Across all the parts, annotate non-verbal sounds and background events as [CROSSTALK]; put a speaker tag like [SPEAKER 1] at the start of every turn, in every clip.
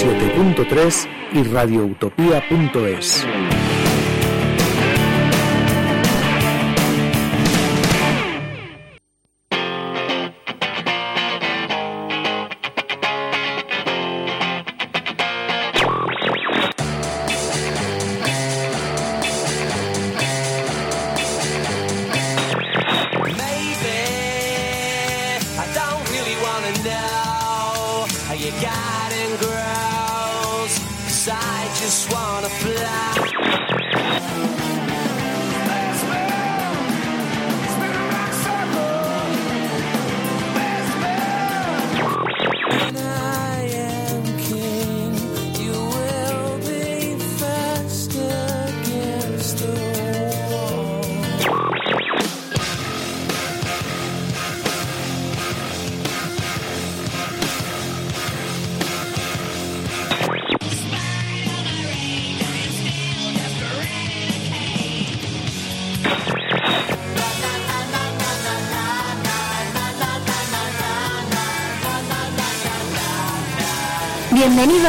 [SPEAKER 1] 107.3 y radioutopía.es.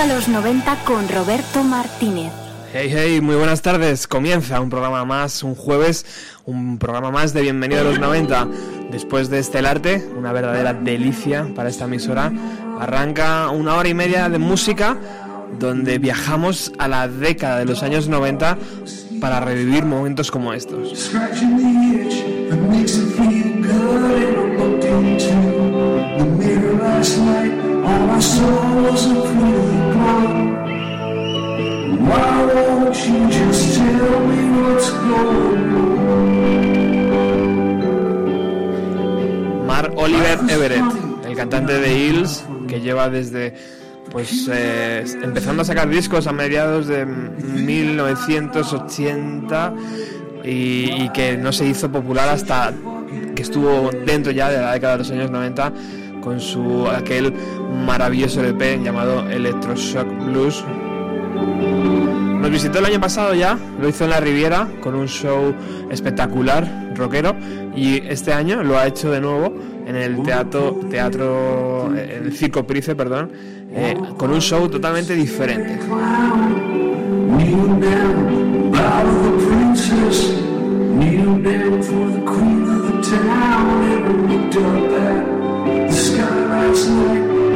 [SPEAKER 2] a los 90 con Roberto Martínez.
[SPEAKER 3] Hey, hey, muy buenas tardes. Comienza un programa más, un jueves, un programa más de Bienvenido a los 90. Después de este arte, una verdadera delicia para esta emisora, arranca una hora y media de música donde viajamos a la década de los años 90 para revivir momentos como estos. Mar Oliver Everett, el cantante de Hills, que lleva desde pues eh, empezando a sacar discos a mediados de 1980 y, y, que no se hizo popular hasta que estuvo dentro ya de la década de los años 90 con su aquel maravilloso LP llamado Electroshock Blues. Nos visitó el año pasado ya, lo hizo en la Riviera con un show espectacular, rockero, y este año lo ha hecho de nuevo en el teatro, teatro en el Circo Price, perdón, eh, con un show totalmente diferente.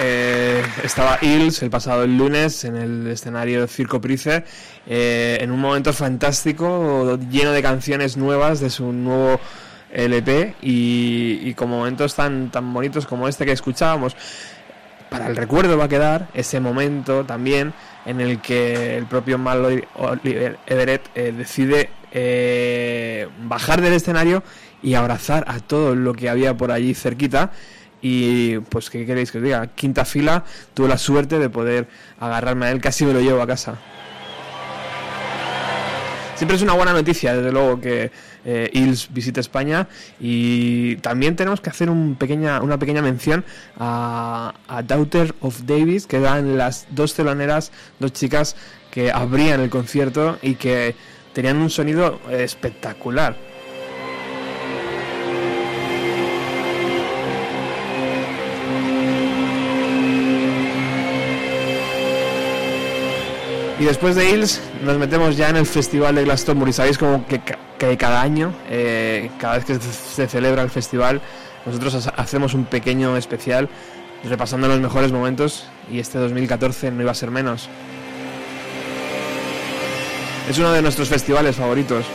[SPEAKER 3] eh, estaba Hills el pasado lunes en el escenario Circo Price, eh, en un momento fantástico, lleno de canciones nuevas de su nuevo LP y, y con momentos tan, tan bonitos como este que escuchábamos. Para el recuerdo va a quedar ese momento también en el que el propio Mal Oliver Everett eh, decide eh, bajar del escenario y abrazar a todo lo que había por allí cerquita y pues, ¿qué queréis que os diga? Quinta fila, tuve la suerte de poder agarrarme a él, casi me lo llevo a casa. Siempre es una buena noticia, desde luego, que eh, Ils visite España y también tenemos que hacer un pequeña, una pequeña mención a, a Daughter of Davis, que eran las dos teloneras, dos chicas que abrían el concierto y que tenían un sonido espectacular. Y después de Hills nos metemos ya en el Festival de Glastonbury. Sabéis como que, cada año, eh, cada vez que se celebra el festival, nosotros hacemos un pequeño especial repasando los mejores momentos y este 2014 no iba a ser menos. Es uno de nuestros festivales favoritos.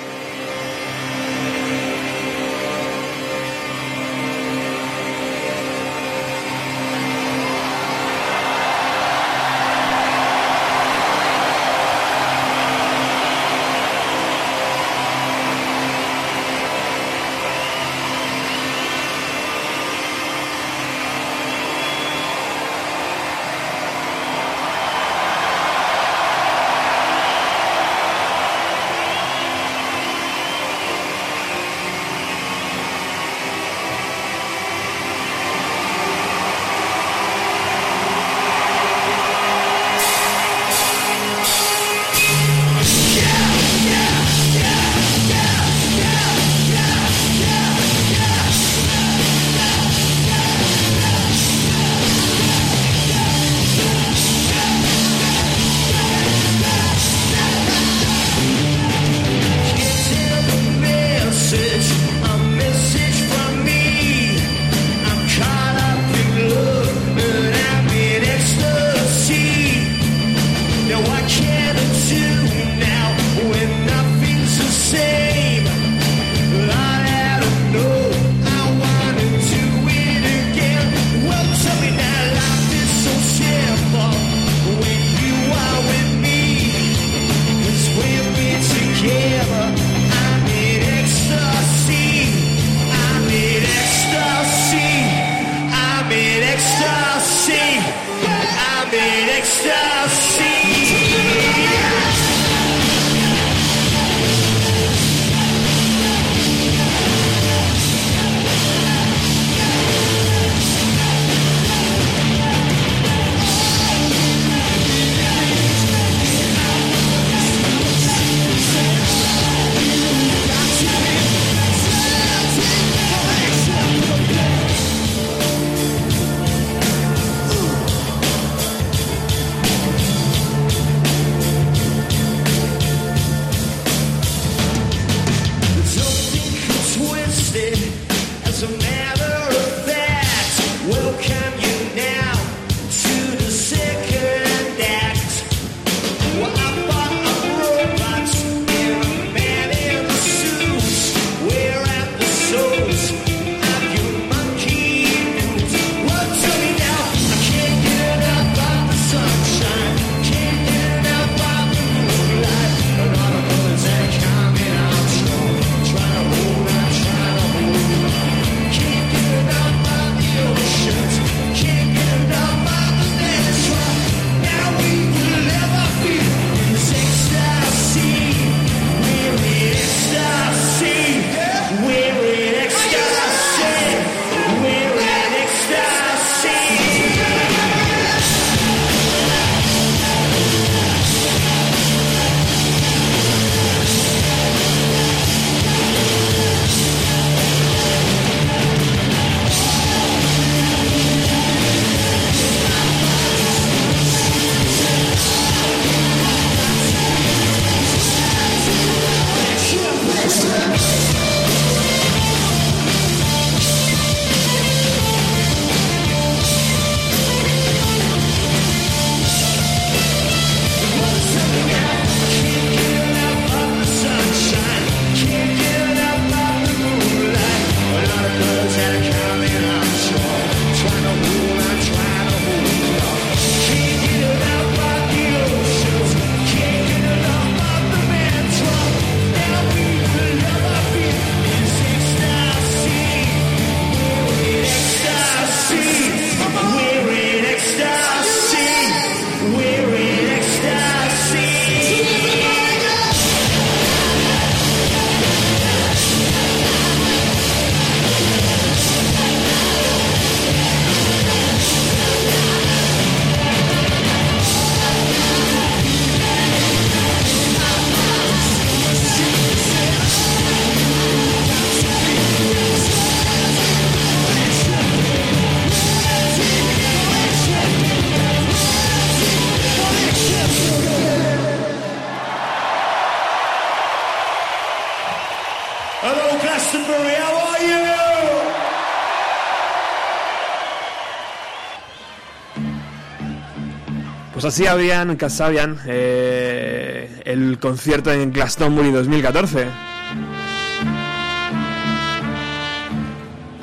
[SPEAKER 3] Así habían Casabian eh, el concierto en Glastonbury 2014.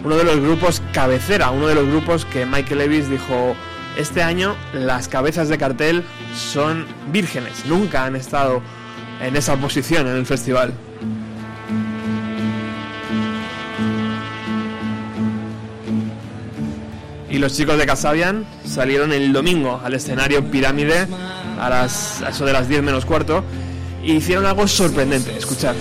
[SPEAKER 3] Uno de los grupos cabecera, uno de los grupos que Michael Levis dijo, este año las cabezas de cartel son vírgenes, nunca han estado en esa posición en el festival. Y los chicos de Casabian salieron el domingo al escenario Pirámide a, las, eso de las 10 menos cuarto y hicieron algo sorprendente. Escuchar.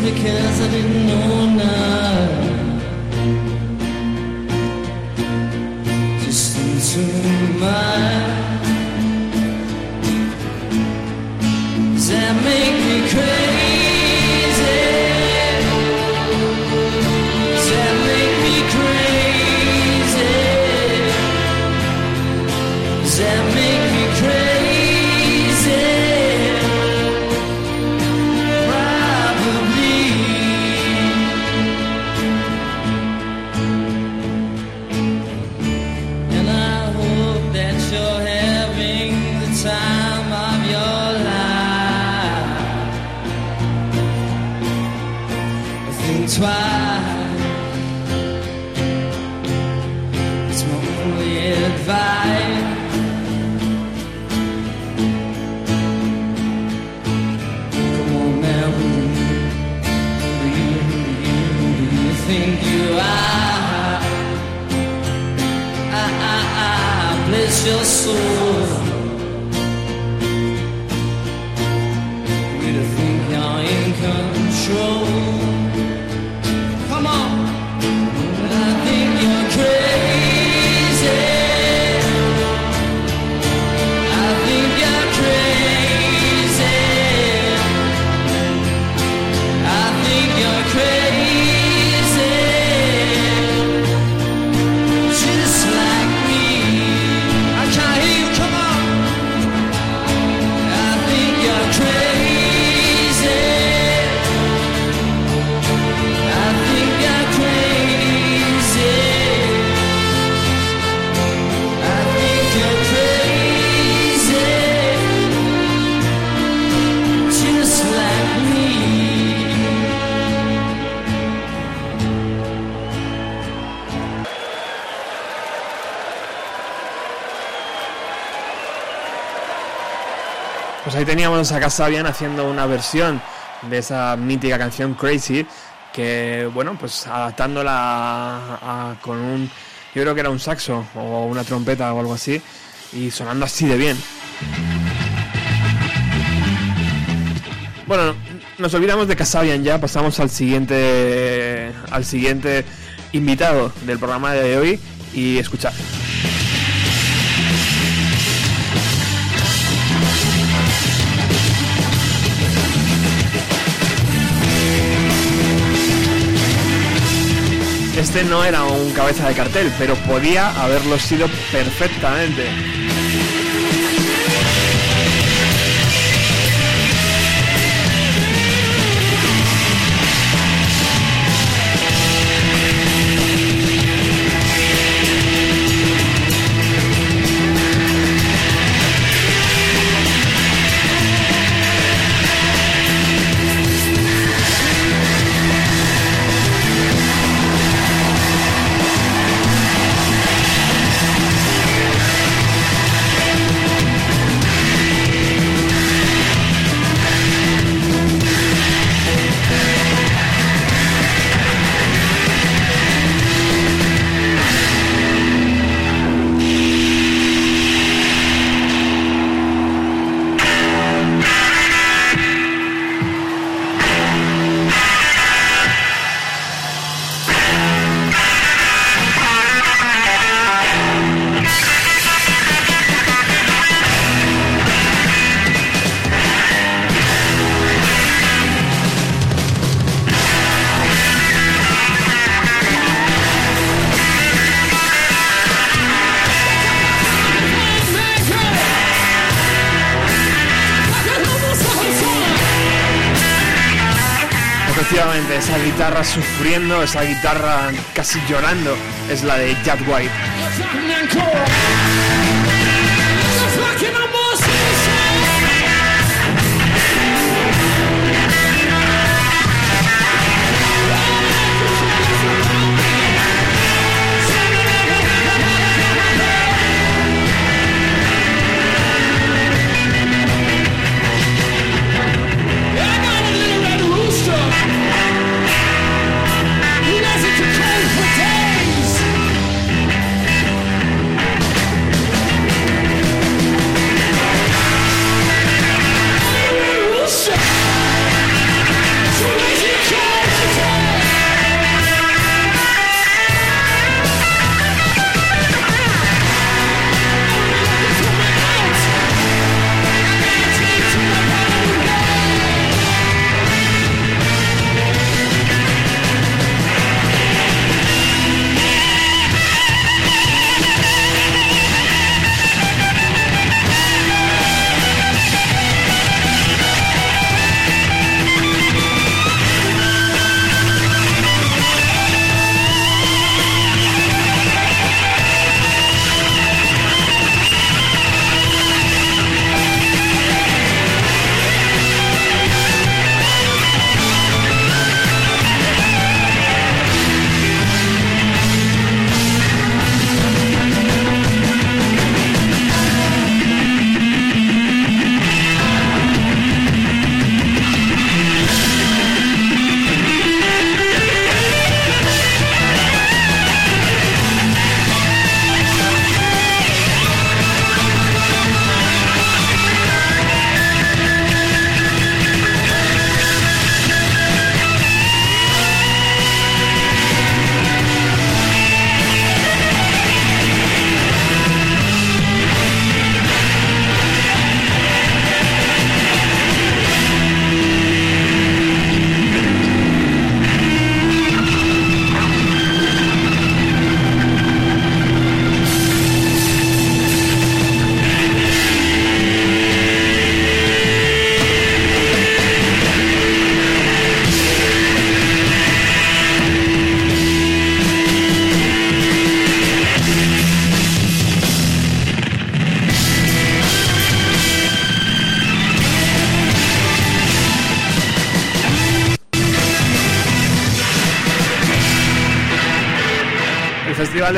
[SPEAKER 4] Because I didn't know enough. Just into my. Does that make me crazy?
[SPEAKER 3] Teníamos a Casabian haciendo una versión de esa mítica canción Crazy, que bueno, pues adaptándola a- con un, yo creo que era un saxo o una trompeta o algo así, y sonando así de bien. Bueno, nos olvidamos de Casabian ya, pasamos al siguiente al siguiente invitado del programa de hoy y escuchar. Este no era un cabeza de cartel, pero podía haberlo sido perfectamente. Sufriendo, esa guitarra casi llorando, es la de Jack White.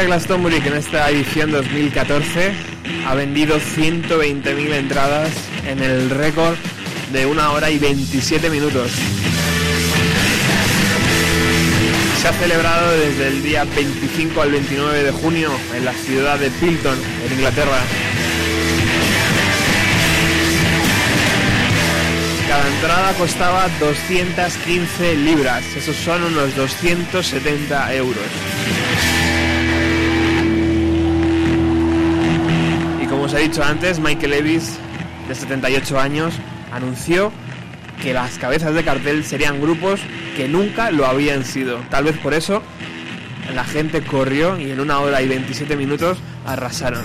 [SPEAKER 3] Glastonbury, que en esta edición 2014 ha vendido 120.000 entradas en el récord de una hora y 27 minutos. Se ha celebrado desde el día 25 al 29 de junio en la ciudad de Pilton, en Inglaterra. Cada entrada costaba 215 libras, esos son unos 270 euros. He dicho antes, Michael Levis, de 78 años, anunció que las cabezas de cartel serían grupos que nunca lo habían sido. Tal vez por eso la gente corrió y en una hora y 27 minutos arrasaron.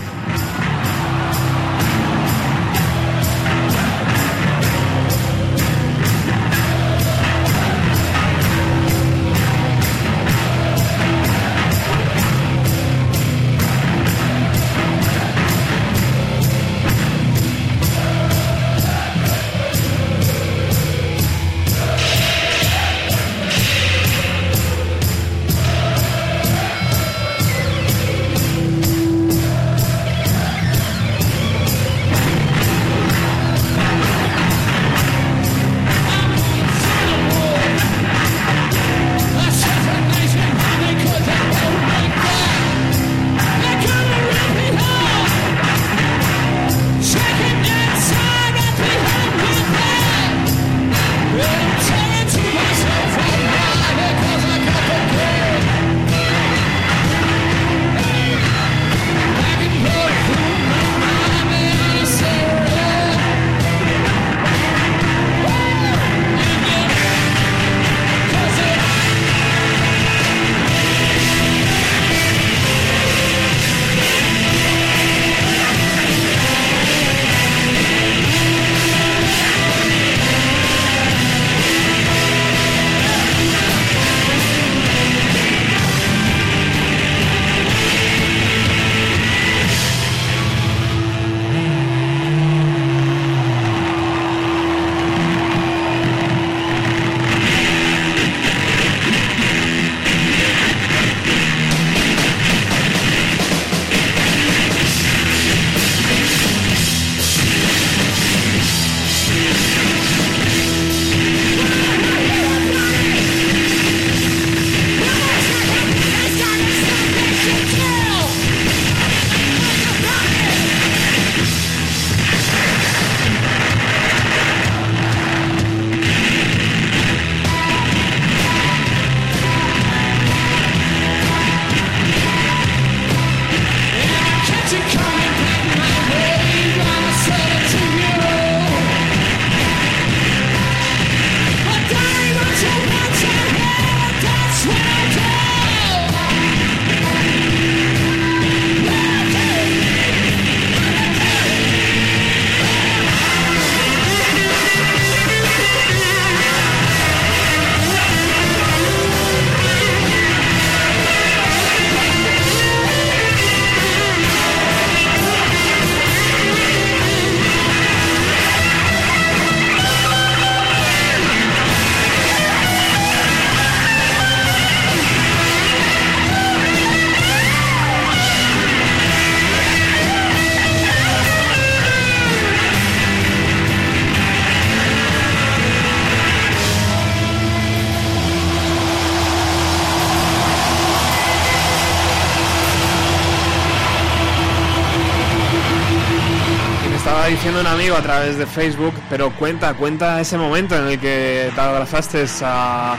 [SPEAKER 3] Amigo a través de Facebook, pero cuenta, cuenta ese momento en el que te abrazaste a,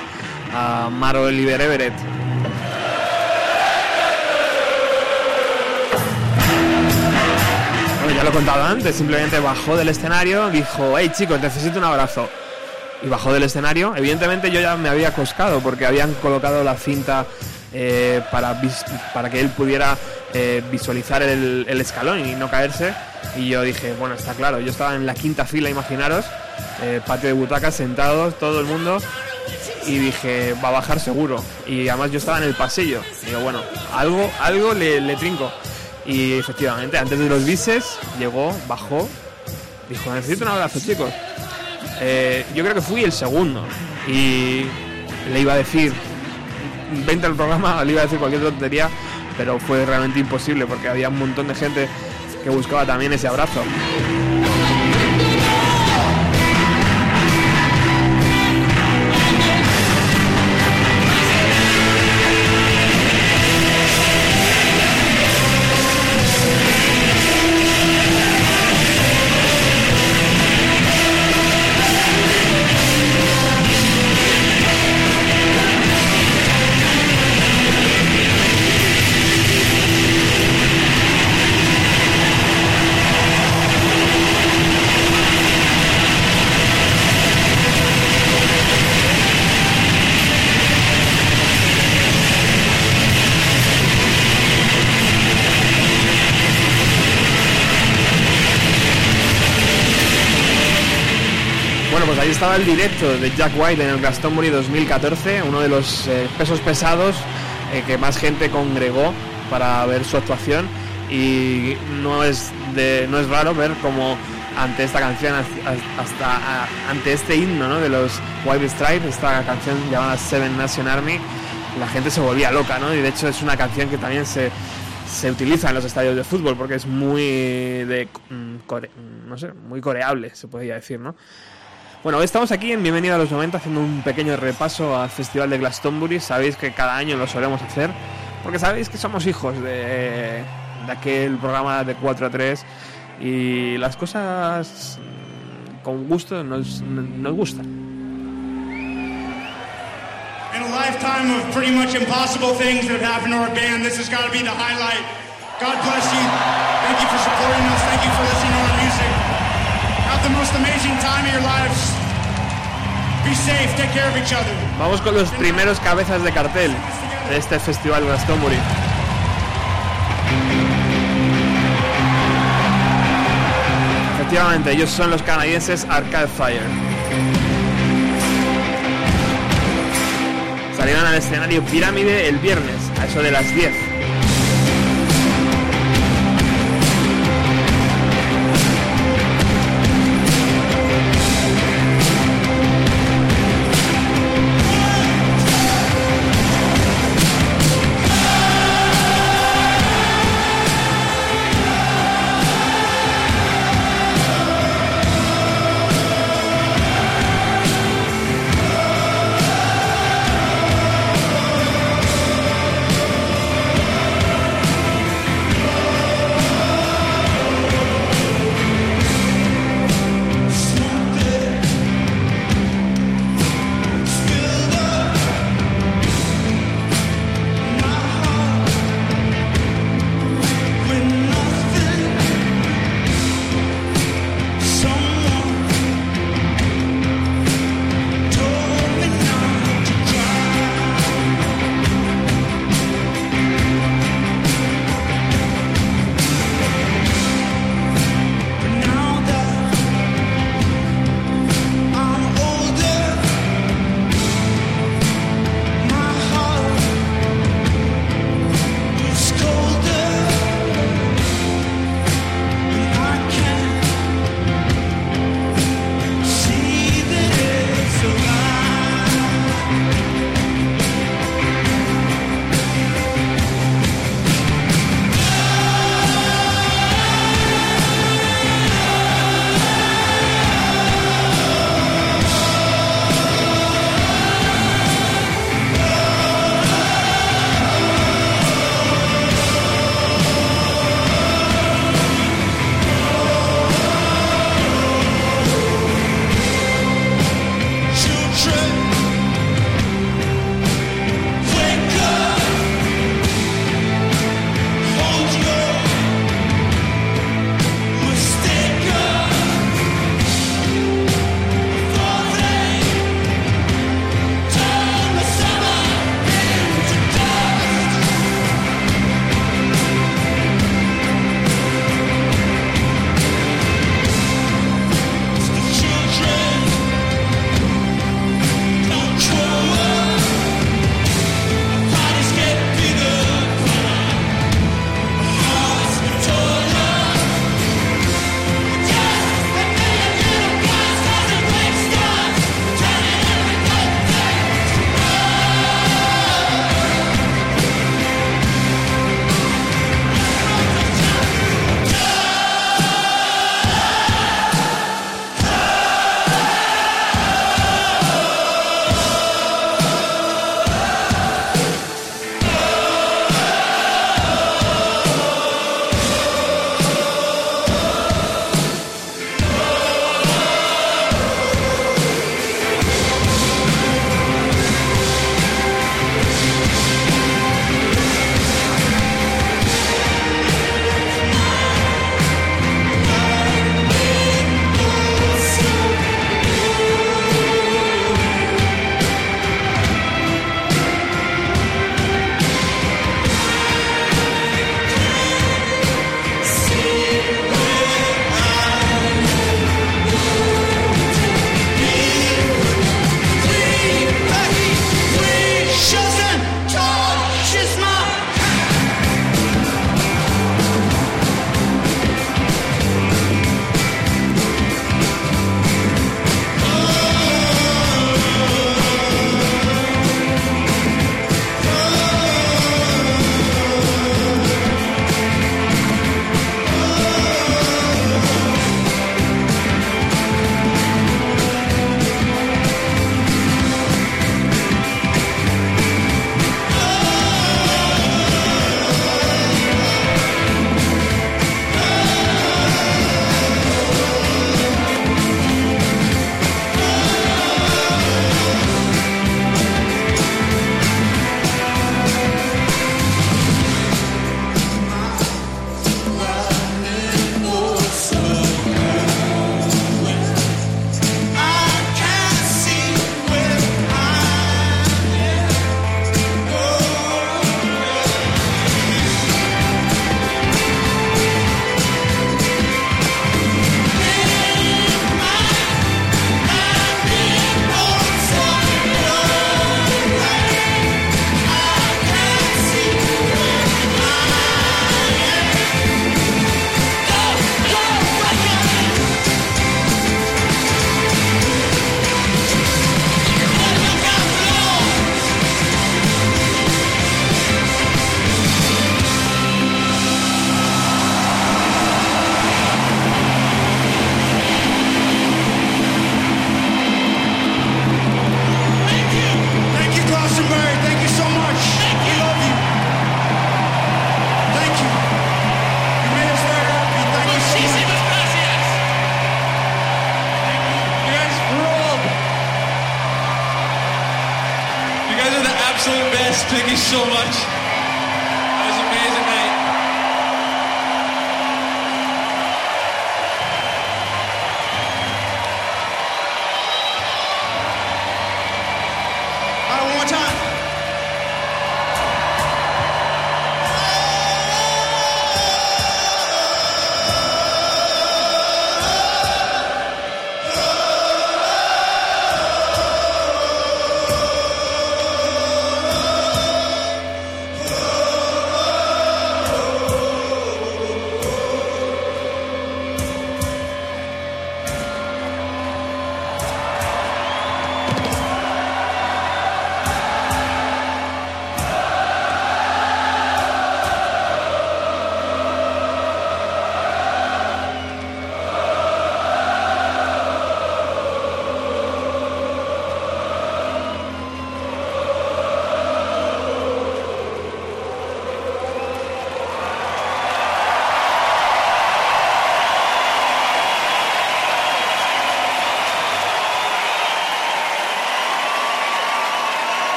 [SPEAKER 3] a Maro Oliver Everett. Ya lo he contado antes, simplemente bajó del escenario, dijo, hey chicos, necesito un abrazo. Y bajó del escenario. Evidentemente yo ya me había coscado porque habían colocado la cinta eh, para, que él pudiera eh, visualizar el escalón y no caerse. Y yo dije, bueno, está claro, yo estaba en la quinta fila, imaginaros, eh, patio de butacas, sentados, todo el mundo, y dije, va a bajar seguro. Y además yo estaba en el pasillo. Digo, bueno, algo, algo le, trinco. Y efectivamente, antes de los bises, llegó, bajó, dijo, necesito un abrazo, chicos. Eh, yo creo que fui el segundo. Y le iba a decir, vente al programa, [LAUGHS] le iba a decir cualquier tontería, pero fue realmente imposible porque había un montón de gente que buscaba también ese abrazo. Estaba el directo de Jack White en el Glastonbury 2014, uno de los eh, pesos pesados eh, que más gente congregó para ver su actuación y no es de, no es raro ver como ante esta canción hasta ante este himno ¿no? de los White Stripes esta canción llamada Seven Nation Army la gente se volvía loca ¿no? y de hecho es una canción que también se, se utiliza en los estadios de fútbol porque es muy de mm, mm, no sé muy coreable se podría decir ¿no? Bueno, estamos aquí en Bienvenido a los 90 haciendo un pequeño repaso al Festival de Glastonbury. Sabéis que cada año lo solemos hacer porque sabéis que somos hijos de, de aquel programa de 4 a 3 y las cosas con gusto nos, nos gustan.
[SPEAKER 5] In a lifetime of pretty much impossible things that have happened to our band, this has got to be the highlight. God bless you. Thank you for supporting us. Thank you for listening
[SPEAKER 3] Vamos con los primeros cabezas de cartel de este Festival Glastonbury. Efectivamente, ellos son los canadienses Arcade Fire. Salieron al escenario Pirámide el viernes, a eso de las 10.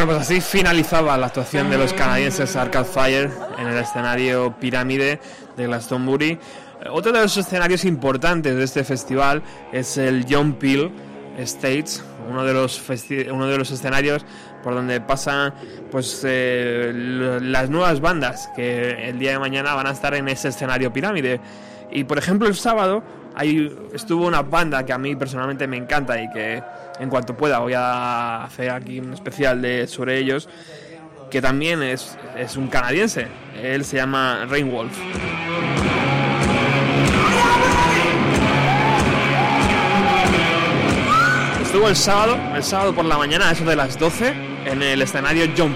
[SPEAKER 6] Bueno, pues así finalizaba la actuación de los canadienses Arcade Fire en el escenario Pirámide de Glastonbury. Eh, Otro de los escenarios importantes de este festival es el John Peel Stage, uno de los, uno de los escenarios por donde pasan pues eh, las nuevas bandas que el día de mañana van a estar en ese escenario Pirámide. Y por ejemplo el sábado estuvo una banda que a mí personalmente me encanta y que en cuanto pueda voy a hacer aquí un especial de sobre ellos que también es, es un canadiense. Él se llama Rainwolf. Estuvo el sábado el sábado por la mañana a eso de las 12 en el escenario John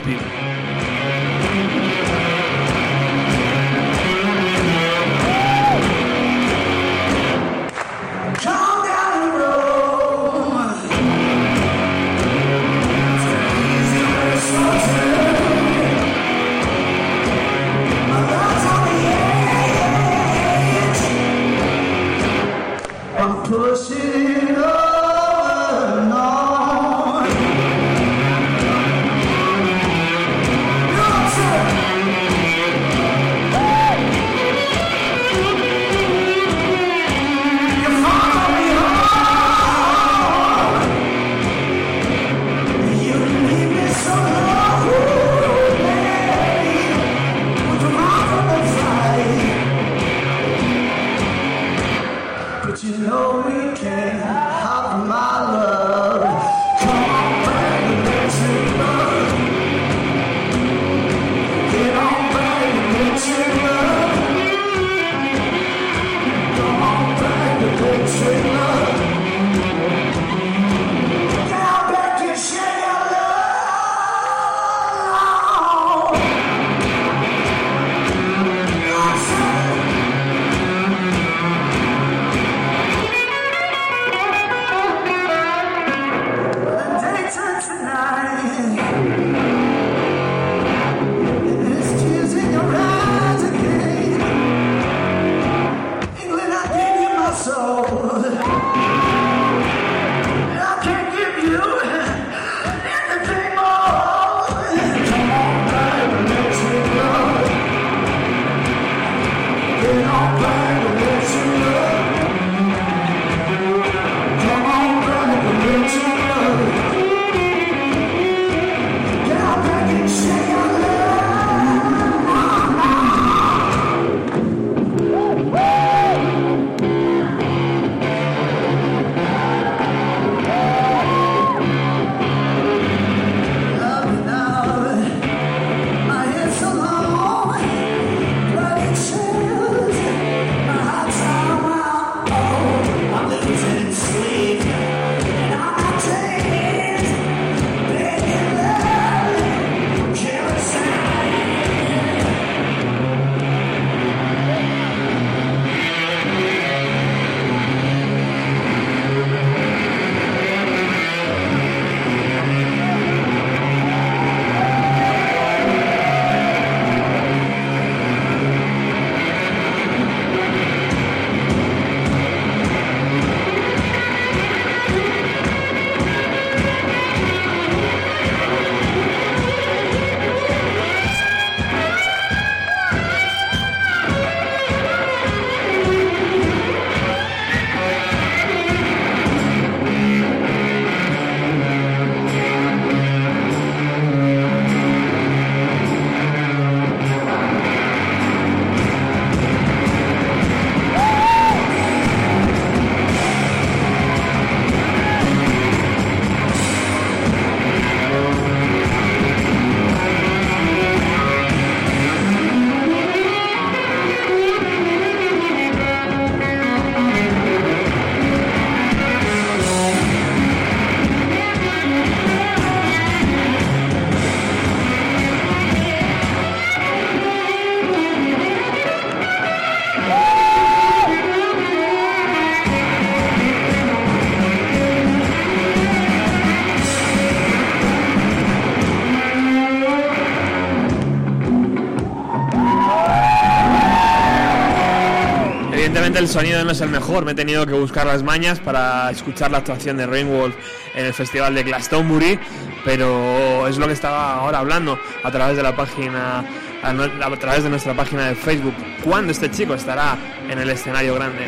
[SPEAKER 3] sonido no es el mejor. Me he tenido que buscar las mañas para escuchar la actuación de Rainwolf en el festival de Glastonbury, pero es lo que estaba ahora hablando a través de la página, a, través de nuestra página de Facebook. ¿Cuándo este chico estará en el escenario grande?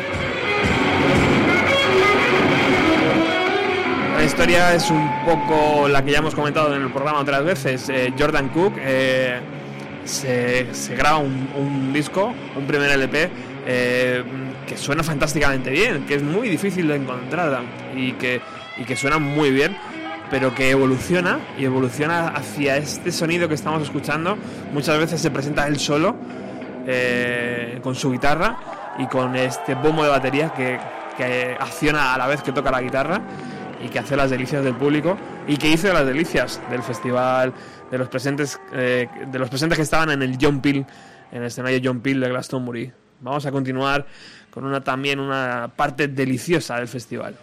[SPEAKER 3] La historia es un poco la que ya hemos comentado en el programa otras veces. Eh, Jordan Cook eh, se, graba un, un disco, un primer LP, eh, que suena fantásticamente bien, que es muy difícil de encontrar y que, y que suena muy bien, pero que evoluciona y evoluciona hacia este sonido que estamos escuchando. Muchas veces se presenta él solo, eh, con su guitarra y con este bombo de batería que, que acciona a la vez que toca la guitarra y que hace las delicias del público y que hizo las delicias del festival de los presentes eh, de los presentes que estaban en el John Peel en el escenario John Peel de Glastonbury vamos a continuar con una también una parte deliciosa del festival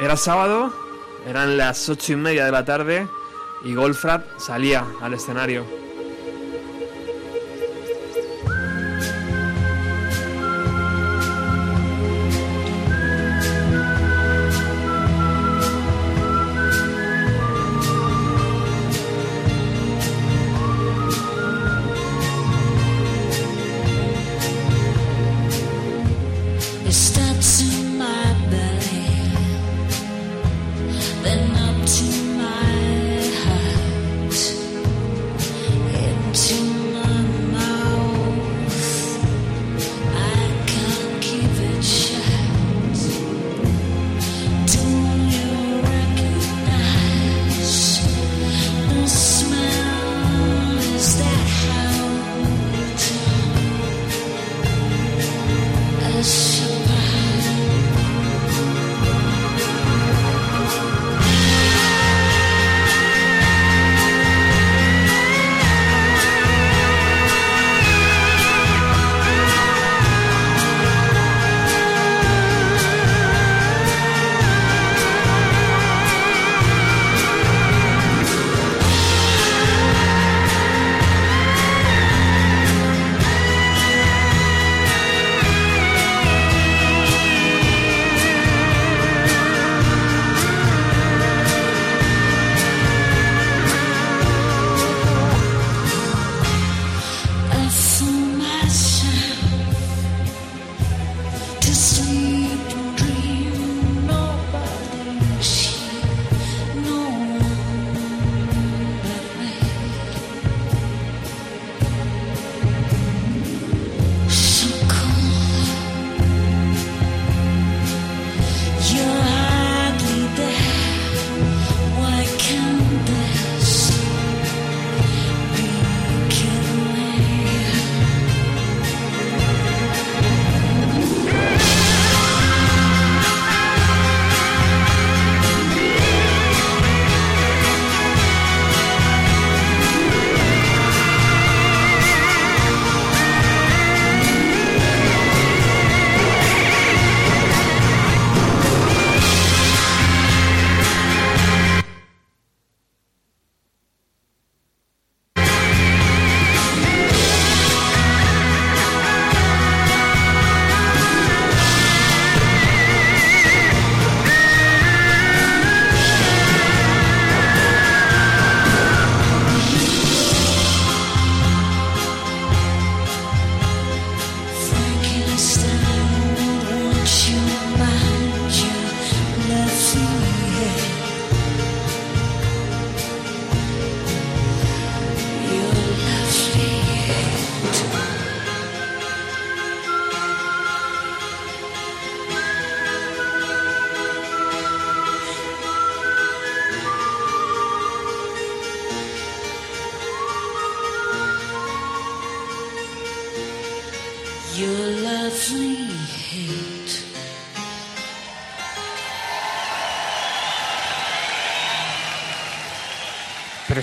[SPEAKER 3] Era sábado, eran las ocho y media de la tarde y Goldfrapp salía al escenario.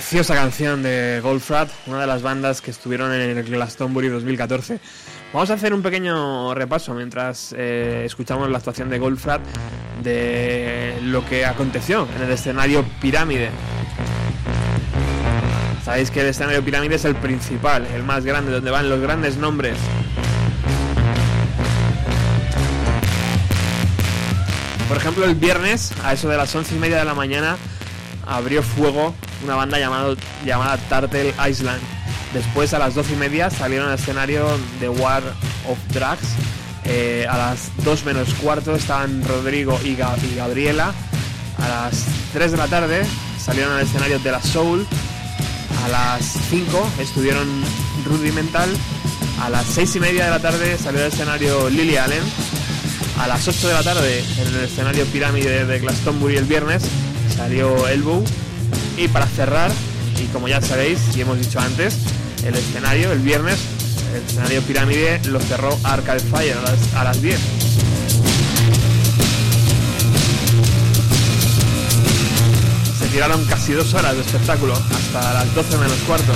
[SPEAKER 3] Preciosa canción de Goldfrapp, una de las bandas que estuvieron en el Glastonbury 2014. Vamos a hacer un pequeño repaso mientras eh, escuchamos la actuación de Goldfrapp de lo que aconteció en el escenario Pirámide. Sabéis que el escenario Pirámide es el principal, el más grande, donde van los grandes nombres. Por ejemplo, el viernes, a eso de las once y media de la mañana, abrió fuego una banda llamado, llamada Turtle Island. Después, a las doce y media, salieron al escenario de War of Drugs. Eh, a las 2 menos cuarto estaban Rodrigo y Gabriela. A las 3 de la tarde salieron al escenario de la Soul. A las 5 estuvieron Rudimental. A las 6 y media de la tarde salió al escenario Lily Allen. A las 8 de la tarde en el escenario Pirámide de Glastonbury el viernes salió Elbow. Y para cerrar, y como ya sabéis y hemos dicho antes, el escenario el viernes, el escenario Pirámide lo cerró Arcade Fire a las, a las 10. Se tiraron casi dos horas de espectáculo, hasta las 12 menos cuarto.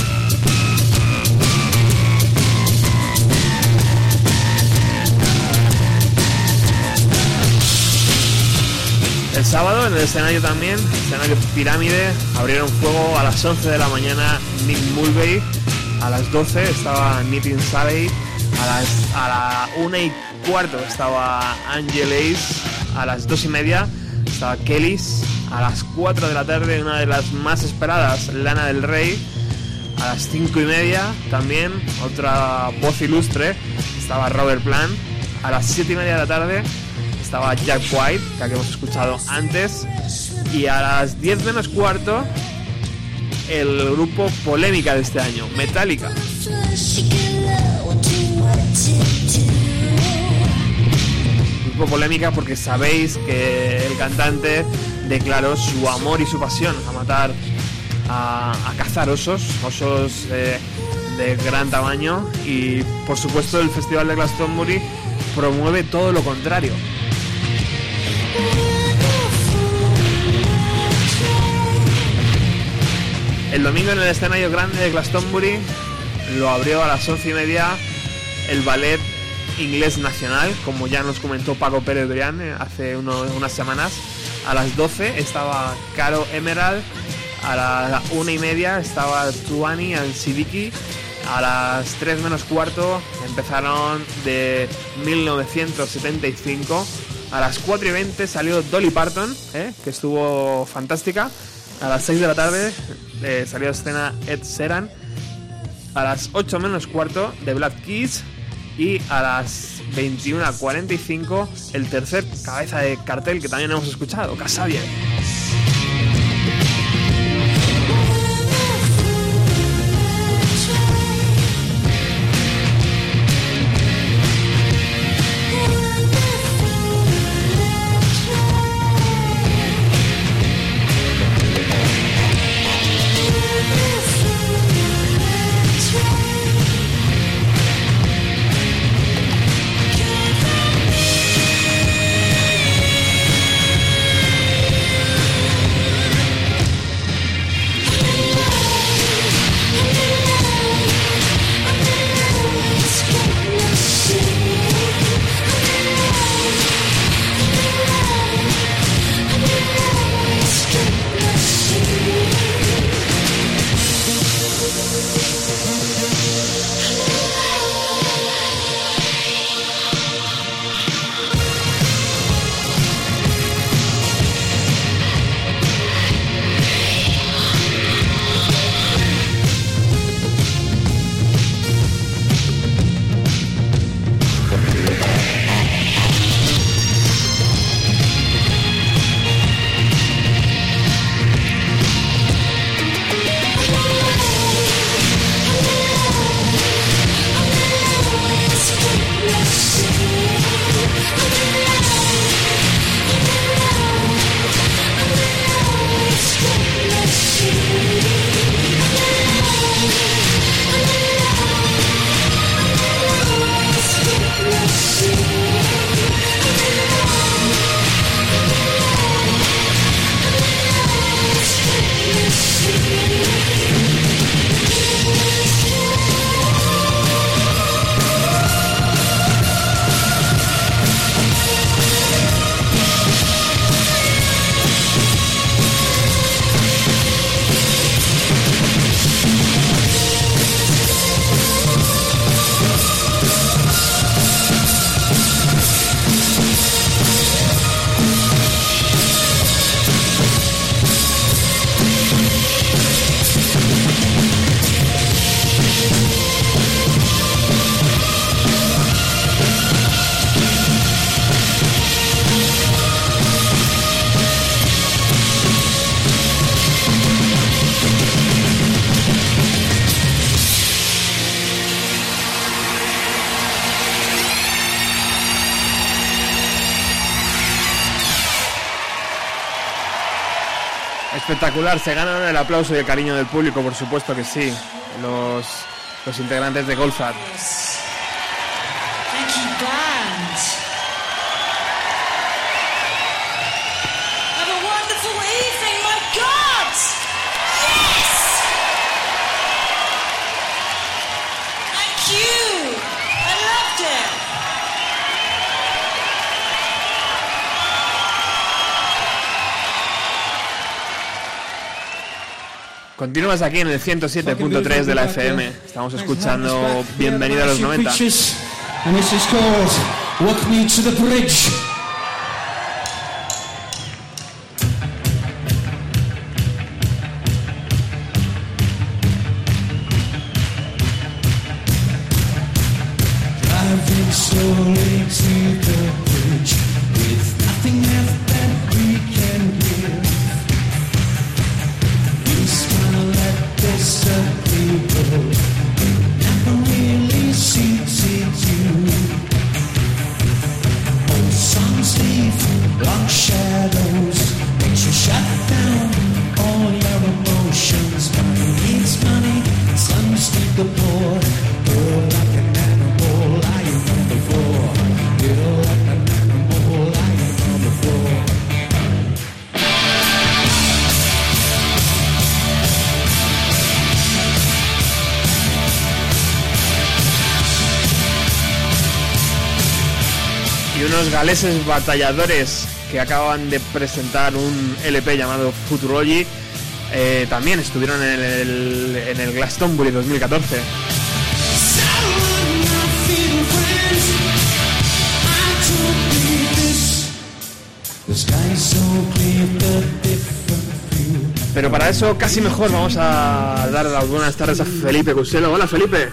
[SPEAKER 3] El sábado en el escenario también, escenario Pirámide, abrieron fuego a las 11 de la mañana Nick Mulvey, a las 12 estaba Nitin Saley, a las a la 1 y cuarto estaba Angel Ace, a las 2 y media estaba Kellys, a las 4 de la tarde una de las más esperadas, Lana del Rey, a las 5 y media también otra voz ilustre, estaba Robert Plant, a las 7 y media de la tarde estaba Jack White, que hemos escuchado antes, y a las 10 menos cuarto el grupo polémica de este año, Metallica. Grupo polémica porque sabéis que el cantante declaró su amor y su pasión a matar, a, a cazar osos, osos eh, de gran tamaño y por supuesto el Festival de Glastonbury promueve todo lo contrario. El domingo en el escenario grande de Glastonbury lo abrió a las once y media el ballet inglés nacional, como ya nos comentó Paco Pérez Brián eh, hace unas semanas. A las 12 estaba Caro Emerald, a la una y media estaba Tuani and Sidiki, a las 3 menos cuarto empezaron de 1975, a las 4 y 20 salió Dolly Parton, eh, que estuvo fantástica, a las 6 de la tarde eh, salió escena Ed Sheeran, a las 8 menos cuarto de Black Keys. Y a las 21.45 el tercer cabeza de cartel que también hemos escuchado, Casabia. Espectacular, se ganan el aplauso y el cariño del público, por supuesto que sí. Los, los integrantes de Golfat. Continúas aquí en el 107.3 de la FM. Estamos escuchando Bienvenido a los 90. Batalladores que acaban de presentar un LP llamado Futurology. eh, también estuvieron en el, en el Glastonbury 2014.
[SPEAKER 6] The sky's so clear, the different view.
[SPEAKER 3] Pero para eso casi mejor vamos a dar las buenas tardes a Felipe Cuselo. Hola Felipe.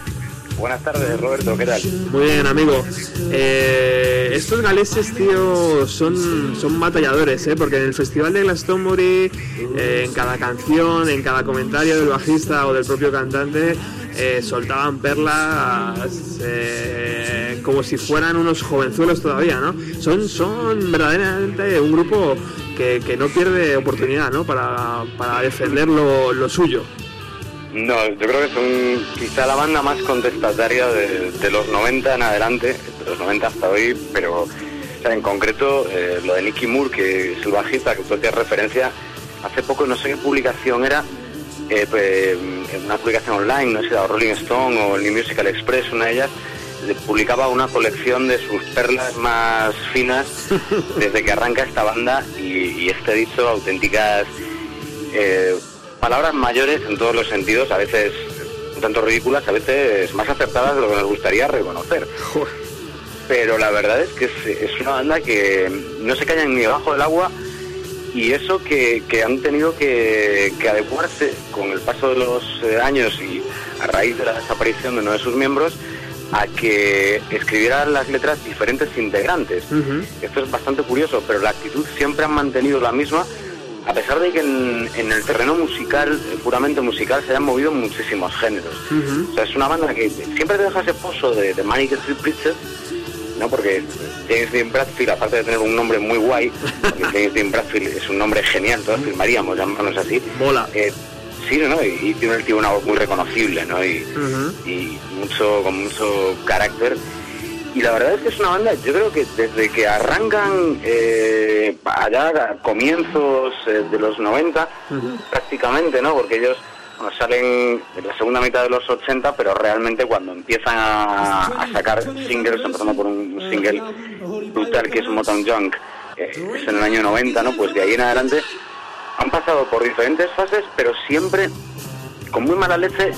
[SPEAKER 7] Buenas tardes, Roberto, ¿qué tal?
[SPEAKER 3] Muy bien, amigo. Eh, estos galeses, tío, son, son batalladores, ¿eh? Porque en el Festival de Glastonbury, eh, en cada canción, en cada comentario del bajista o del propio cantante, eh, soltaban perlas eh, como si fueran unos jovenzuelos todavía, ¿no? Son, son verdaderamente un grupo que, que no pierde oportunidad, ¿no? Para, para defender lo, lo suyo.
[SPEAKER 7] No, yo creo que son quizá la banda más contestataria de, los 90 en adelante, de los 90 hasta hoy, pero o sea, en concreto eh, lo de Nicky Moore, que es el bajista que tú hacías referencia, hace poco no sé qué publicación era, eh, pues, una publicación online, no sé si era Rolling Stone o el New Musical Express, una de ellas, publicaba una colección de sus perlas más finas [LAUGHS] desde que arranca esta banda y, y este dicho auténticas eh, palabras mayores en todos los sentidos, a veces un tanto ridículas, a veces más acertadas de lo que nos gustaría reconocer. Pero la verdad es que es, es una banda que no se callan ni debajo del agua y eso que, que han tenido que, que adecuarse con el paso de los eh, años y a raíz de la desaparición de uno de sus miembros a que escribieran las letras diferentes integrantes. Esto es bastante curioso, pero la actitud siempre han mantenido la misma, a pesar de que en, en el terreno musical, eh, puramente musical, se hayan movido muchísimos géneros. O sea, es una banda que siempre te deja ese pozo de, de Manic Street Preachers, ¿no? Porque James Dean Bradfield, aparte de tener un nombre muy guay, porque James Dean Bradfield es un nombre genial, todos firmaríamos llamarnos así.
[SPEAKER 3] Mola.
[SPEAKER 7] Eh, sí, ¿no? Y, tiene, el tío una voz muy reconocible, ¿no? Y, y mucho, con mucho carácter. Y la verdad es que es una banda, yo creo que desde que arrancan eh, allá a comienzos eh, de los 90, prácticamente, ¿no? Porque ellos salen en la segunda mitad de los 80, pero realmente cuando empiezan a, a sacar singles, empezando por un single brutal que es Motown Junk, eh, es en el año 90, ¿no? Pues de ahí en adelante han pasado por diferentes fases, pero siempre con muy mala leche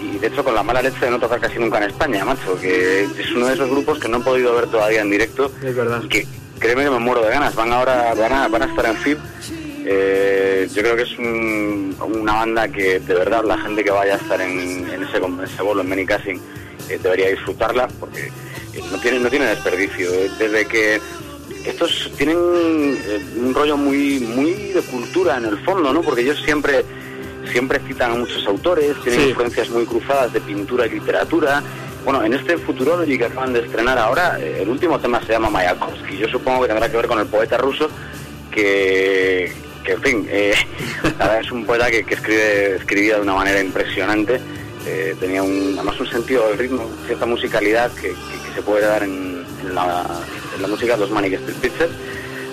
[SPEAKER 7] y de hecho con la mala leche de no tocar casi nunca en España, macho, que es uno de esos grupos que no he podido ver todavía en directo.
[SPEAKER 3] Es verdad.
[SPEAKER 7] y que créeme que me muero de ganas. Van ahora, van a, van a estar en FIB. Eh, yo creo que es un- una banda que de verdad la gente que vaya a estar en, en ese, en ese bolo en Benny Cassin eh, debería disfrutarla porque eh, no tiene, no tiene desperdicio. Desde que estos tienen un rollo muy, muy de cultura en el fondo, ¿no? Porque ellos siempre siempre citan a muchos autores, tienen
[SPEAKER 3] Sí.
[SPEAKER 7] influencias muy cruzadas de pintura y literatura. Bueno, en este Futurology que acaban de estrenar ahora, el último tema se llama Mayakovsky. Yo supongo que tendrá que ver con el poeta ruso que, que en fin, eh, [LAUGHS] la verdad es un poeta que, que escribe, escribía de una manera impresionante. eh, tenía un, además un sentido del ritmo, cierta musicalidad que, que- que se puede dar en, en la, en la música de los Manic Street Preachers,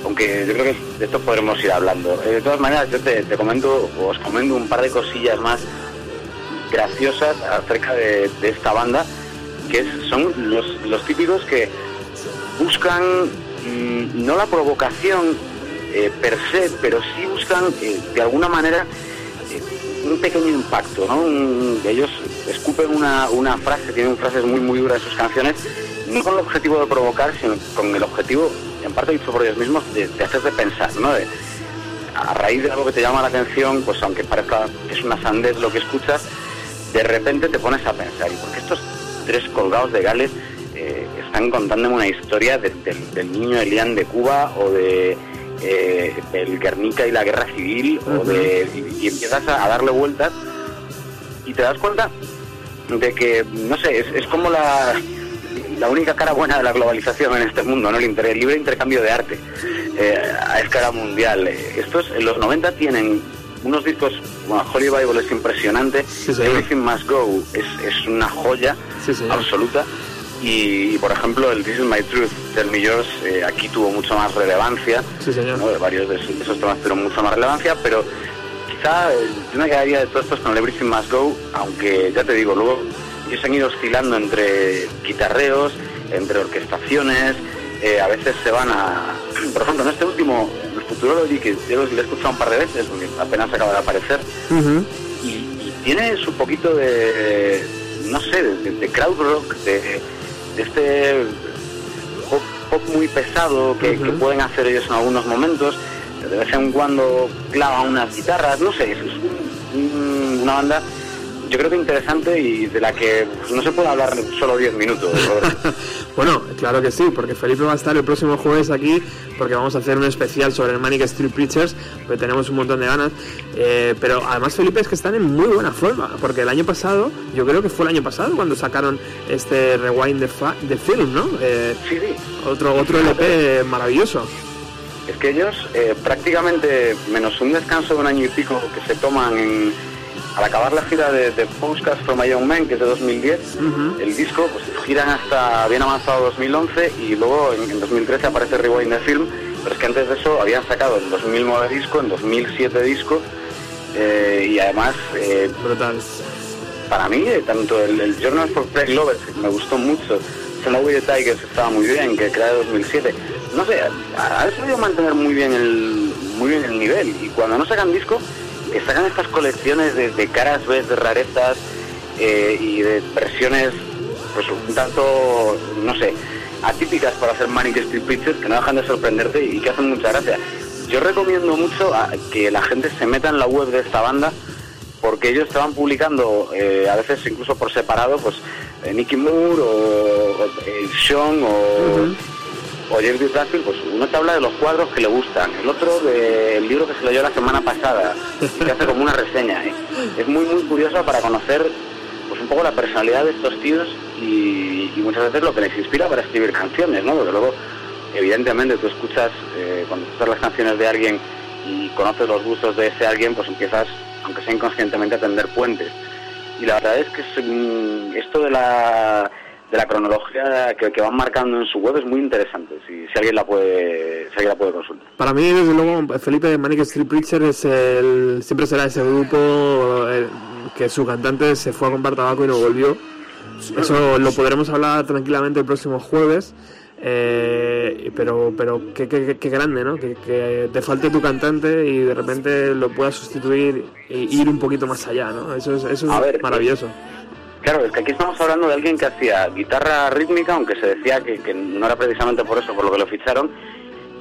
[SPEAKER 7] aunque yo creo que de esto podremos ir hablando. Eh, de todas maneras, yo te, te comento, os comento un par de cosillas más graciosas acerca de, de esta banda, que es- son los, los típicos que buscan mm, no la provocación eh, per se, pero sí buscan eh, de alguna manera eh, un pequeño impacto, ¿no? Ellos escupen una, una frase, tienen frases muy muy duras en sus canciones, no con el objetivo de provocar, sino con el objetivo, en parte dicho por ellos mismos, de, de hacerte pensar, ¿no? De- a raíz de algo que te llama la atención, pues aunque parezca que es una sandez lo que escuchas, de repente te pones a pensar, ¿y por qué estos tres colgados de Gales eh, están contándome una historia de- del niño Elian de Cuba o de eh, el Guernica y la guerra civil o de, y, y empiezas a, darle vueltas y te das cuenta de que, no sé, es, es como la, la única cara buena de la globalización en este mundo, ¿no? El, inter- el libre intercambio de arte eh, a escala mundial. Estos en los 90 tienen unos discos, bueno, Holy Bible es impresionante,
[SPEAKER 3] señor.
[SPEAKER 7] Everything Must Go es, es una joya
[SPEAKER 3] Sí, señor.
[SPEAKER 7] Y, por ejemplo, el This is My Truth, Tell Me Yours, eh, aquí tuvo mucho más relevancia.
[SPEAKER 3] Sí, señor.
[SPEAKER 7] ¿no? Varios de esos, de esos temas tuvieron mucha más relevancia, pero quizá eh, yo me quedaría de todos estos con el Everything Must Go, aunque ya te digo, luego ellos han ido oscilando entre guitarreos, entre orquestaciones, eh, a veces se van a... [CLEARS THROAT] Por ejemplo, en este último, el Futurology, que yo lo he escuchado un par de veces, porque apenas acaba de aparecer, y, y tiene su poquito de, no sé, de, de crowd rock, de este pop, pop muy pesado que, que pueden hacer ellos en algunos momentos. De vez en cuando clavan unas guitarras, no sé, es, es un- una banda yo creo que interesante y de la que no se puede hablar solo 10 minutos. [LAUGHS]
[SPEAKER 3] Bueno, claro que sí, porque Felipe va a estar el próximo jueves aquí, porque vamos a hacer un especial sobre el Manic Street Preachers, porque tenemos un montón de ganas. Eh, pero además, Felipe, es que están en muy buena forma, porque el año pasado, yo creo que fue el año pasado cuando sacaron este Rewind de, fa- de Film, ¿no? Eh,
[SPEAKER 7] sí, sí.
[SPEAKER 3] Otro, otro LP maravilloso.
[SPEAKER 7] Es que ellos eh, prácticamente, menos un descanso de un año y pico que se toman en- al acabar la gira de, de Postcards from a Young Man, que es de 2010, el disco, pues giran hasta bien avanzado 2011 y luego en, en 2013 aparece Rewind the Film, pero es que antes de eso habían sacado en 2009 disco, en 2007 disco, eh, y además... eh,
[SPEAKER 3] Brutal.
[SPEAKER 7] Para mí, eh, tanto el, el Journal for Prey Lovers, que me gustó mucho, Snow with the Tigers estaba muy bien, que era de 2007, no sé, ha sabido mantener muy bien el muy bien el nivel, y cuando no sacan disco, sacan estas colecciones de, caras B, de rarezas eh, y de versiones pues un tanto, no sé, atípicas para hacer Manic Street Preachers que no dejan de sorprenderte y que hacen mucha gracia. Yo recomiendo mucho a que la gente se meta en la web de esta banda porque ellos estaban publicando eh, a veces incluso por separado pues eh, Nicky Moore o, o, Sean o, o James Bradfield, pues uno te habla de los cuadros que le gustan, el otro del libro que se leyó la semana pasada que hace como una reseña. ¿eh? Es muy muy curioso para conocer pues un poco la personalidad de estos tíos y, muchas veces lo que les inspira para escribir canciones, ¿no? Porque luego, evidentemente, tú escuchas, eh, cuando escuchas las canciones de alguien y conoces los gustos de ese alguien, pues empiezas, aunque sea inconscientemente, a tender puentes. Y la verdad es que mm, esto de la, de la cronología que, que van marcando en su web es muy interesante, si, si alguien la puede si alguien la puede consultar.
[SPEAKER 3] Para mí, desde luego, Felipe de Manic Street Preacher es el, siempre será ese grupo eh, que su cantante se fue a comprar tabaco y no volvió. Eso lo podremos hablar tranquilamente el próximo jueves. eh, pero pero qué, qué- qué- grande, ¿no? Que, que te falte tu cantante y de repente lo puedas sustituir e ir un poquito más allá, ¿no? Eso es, eso es
[SPEAKER 7] ver,
[SPEAKER 3] maravilloso.
[SPEAKER 7] Claro, es que aquí estamos hablando de alguien que hacía guitarra rítmica, aunque se decía que, que no era precisamente por eso por lo que lo ficharon,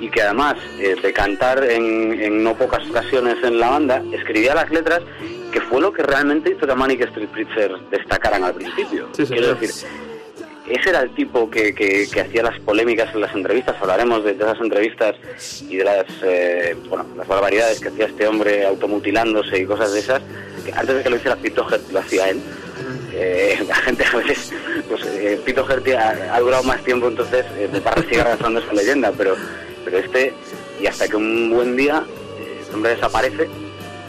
[SPEAKER 7] y que además eh, de cantar en, en no pocas ocasiones en la banda, escribía las letras, que fue lo que realmente hizo que Manic Street Preachers destacaran al principio.
[SPEAKER 3] Sí,
[SPEAKER 7] Quiero decir, ese era el tipo que, que- que hacía las polémicas en las entrevistas, hablaremos de, de esas entrevistas y de las, eh, bueno, las barbaridades que hacía este hombre automutilándose y cosas de esas, que antes de que lo hiciera Pito Head, lo hacía él. Eh, la gente a veces, pues eh, Pito Herty ha, durado más tiempo, entonces eh, me parece sigue arrastrando esa leyenda, pero, pero este, y hasta que un buen día, eh, el hombre desaparece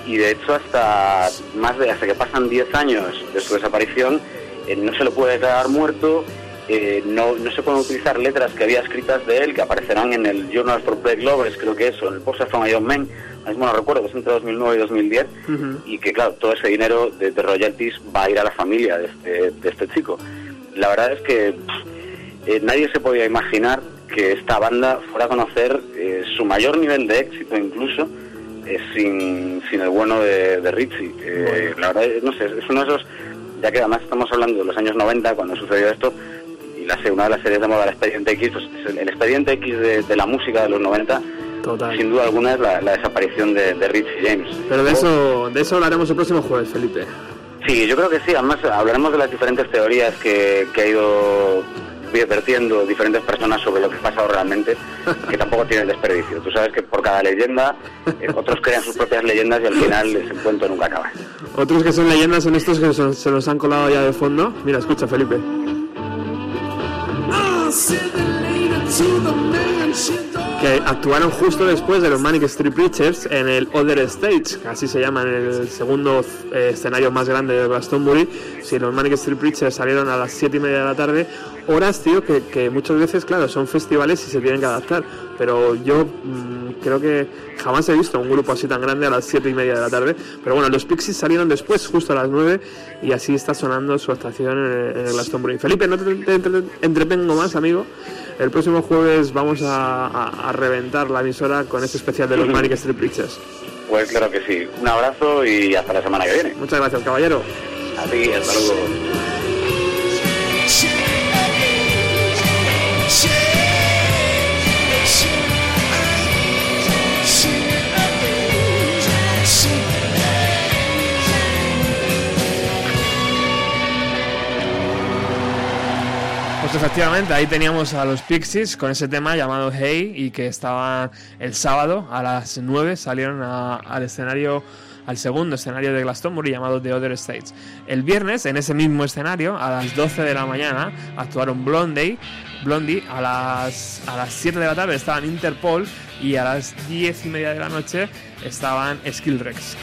[SPEAKER 7] y de hecho hasta más de hasta que pasan 10 años de su desaparición no se lo puede declarar muerto, no, no se pueden utilizar letras que había escritas de él que aparecerán en el Journal for Black Lovers, creo que es, o en el Poster from Young Man, ahora mismo no recuerdo, que es entre 2009 y 2010, y que claro, todo ese dinero de, de royalties va a ir a la familia de este, de este chico. La verdad es que pff, eh, nadie se podía imaginar que esta banda fuera a conocer eh, su mayor nivel de éxito incluso eh, sin, sin el bueno de, de Richie. La verdad, no sé, es uno de esos, ya que además estamos hablando de los años 90 cuando sucedió esto, y la, una de las series de moda, el Expediente X, pues es el, el Expediente X de, de la música de los 90,
[SPEAKER 3] Total.
[SPEAKER 7] sin duda alguna es la, la desaparición de, de Richie James.
[SPEAKER 3] Pero de eso, de eso hablaremos el próximo jueves, Felipe.
[SPEAKER 7] Sí, yo creo que sí. Además, hablaremos de las diferentes teorías que, que ha ido vertiendo diferentes personas sobre lo que ha pasado realmente, que tampoco tiene desperdicio. Tú sabes que por cada leyenda, eh, otros crean sus propias leyendas y al final ese cuento nunca acaba.
[SPEAKER 3] Otros que son leyendas son estos que son- se nos han colado ya de fondo. Mira, escucha, Felipe. Que actuaron justo después de los Manic Street Preachers en el Other Stage, así se llama, en el segundo eh, escenario más grande de Glastonbury. Si los Manic Street Preachers salieron a las 7 y media de la tarde, horas, tío, que, que muchas veces, claro, son festivales y se tienen que adaptar. Pero yo mm, creo que jamás he visto un grupo así tan grande a las 7 y media de la tarde. Pero bueno, los Pixies salieron después, justo a las 9, y así está sonando su actuación en en el Glastonbury. Felipe, no te entretengo más, amigo. El próximo jueves vamos a, a- a reventar la emisora con este especial de los Manic Street Preachers.
[SPEAKER 7] Pues claro que sí. Un abrazo y hasta la semana que viene.
[SPEAKER 3] Muchas gracias, caballero.
[SPEAKER 7] A ti, hasta luego.
[SPEAKER 3] Efectivamente, ahí teníamos a los Pixies con ese tema llamado Hey y que estaba el sábado a las 9 salieron al escenario, al segundo escenario de Glastonbury llamado The Other States. El viernes, en ese mismo escenario, a las 12 de la mañana, actuaron Blondie, Blondie a las, a las 7 de la tarde estaban Interpol y a las 10 y media de la noche estaban Skillrex.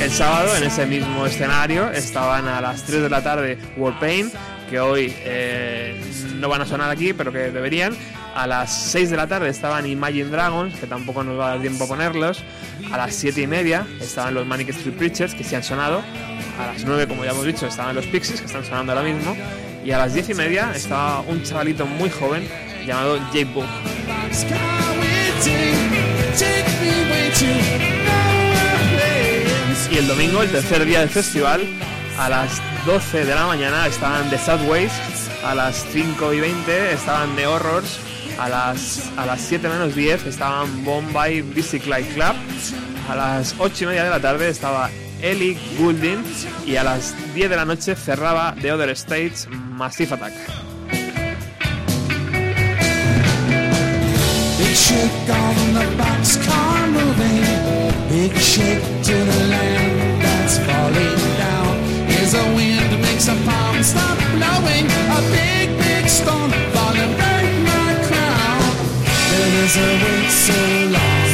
[SPEAKER 3] El sábado, en ese mismo escenario, estaban a las 3 de la tarde Warpaint, que hoy eh, no van a sonar aquí, pero que deberían. A las 6 de la tarde estaban Imagine Dragons, que tampoco nos va a dar tiempo a ponerlos. A las 7 y media estaban los Manic Street Preachers, que sí han sonado. A las 9, como ya hemos dicho, estaban los Pixies, que están sonando ahora mismo. Y a las 10 y media estaba un chavalito muy joven llamado Jake Boom. Y el domingo, el tercer día del festival, a las 12 de la mañana estaban The Subways, a las 5 y 20 estaban The Horrors, a las, a las 7 menos 10 estaban Bombay Bicycle Club, a las 8 y media de la tarde estaba Ellie Goulding y a las 10 de la noche cerraba The Other States Massive Attack.
[SPEAKER 6] Big shake to the land that's falling down. As the wind makes a palm stop blowing. A big, big storm falling break my crown. There is a wait so long.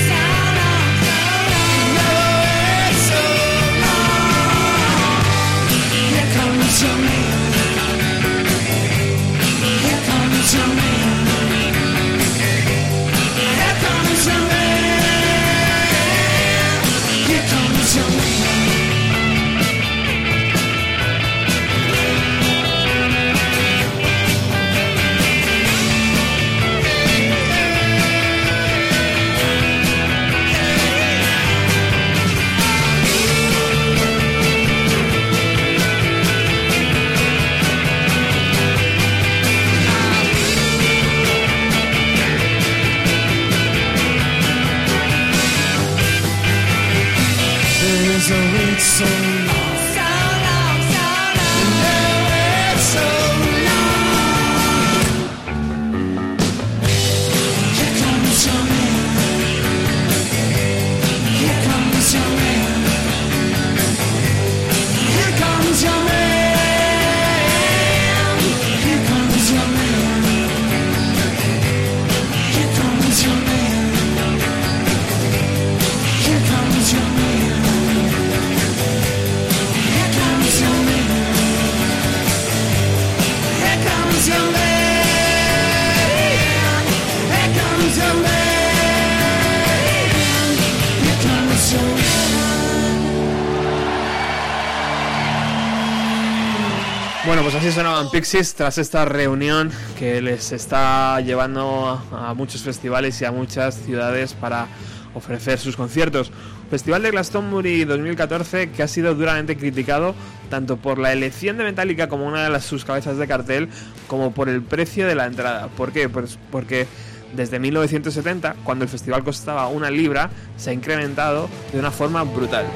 [SPEAKER 3] Pixies tras esta reunión que les está llevando a, muchos festivales y a muchas ciudades para ofrecer sus conciertos. Festival de Glastonbury 2014 que ha sido duramente criticado tanto por la elección de Metallica como una de las, sus cabezas de cartel como por el precio de la entrada. ¿Por qué? Pues porque desde 1970, cuando el festival costaba una libra, se ha incrementado de una forma brutal.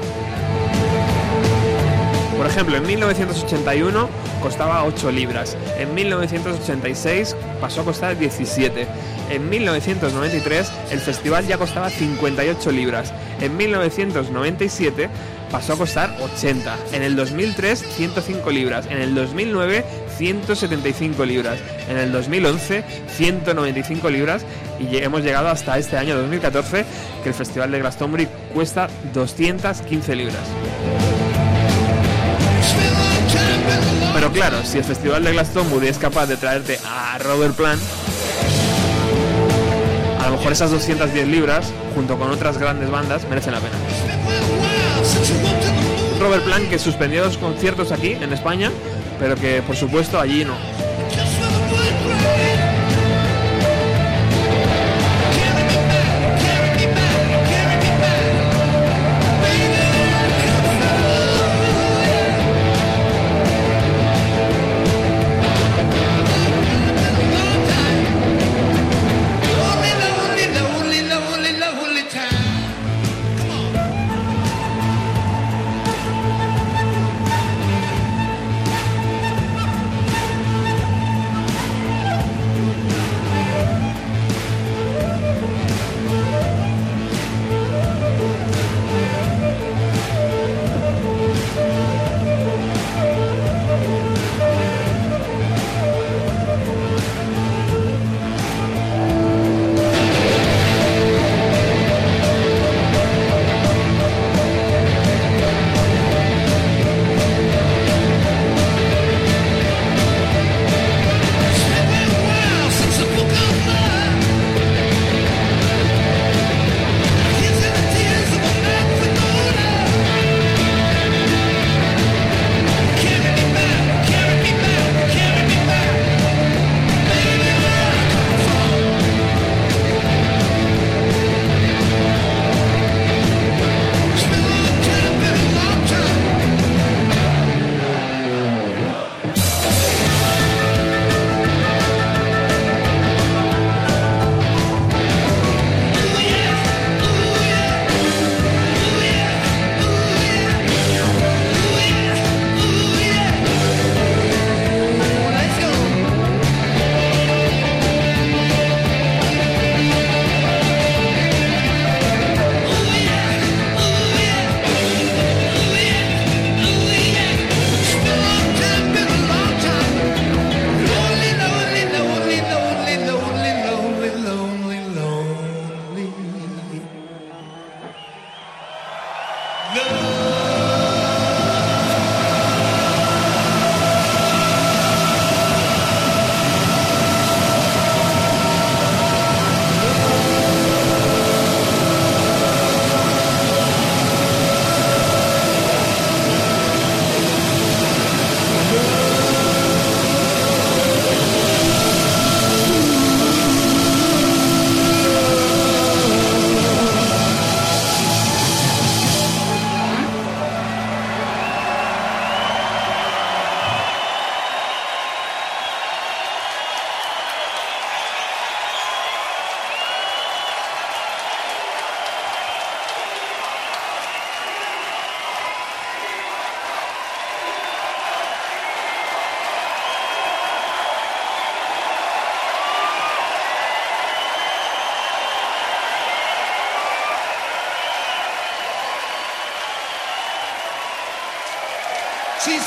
[SPEAKER 3] Por ejemplo, en 1981 costaba 8 libras, en 1986 pasó a costar 17, en 1993 el festival ya costaba 58 libras, en 1997 pasó a costar 80, en el 2003 105 libras, en el 2009 175 libras, en el 2011 195 libras. Y hemos llegado hasta este año 2014 que el festival de Glastonbury cuesta 215 libras. Claro, si el festival de Glastonbury es capaz de traerte a Robert Plant, a lo mejor esas 210 libras, junto con otras grandes bandas, merecen la pena. Robert Plant que suspendió los conciertos aquí en España, pero que por supuesto allí no.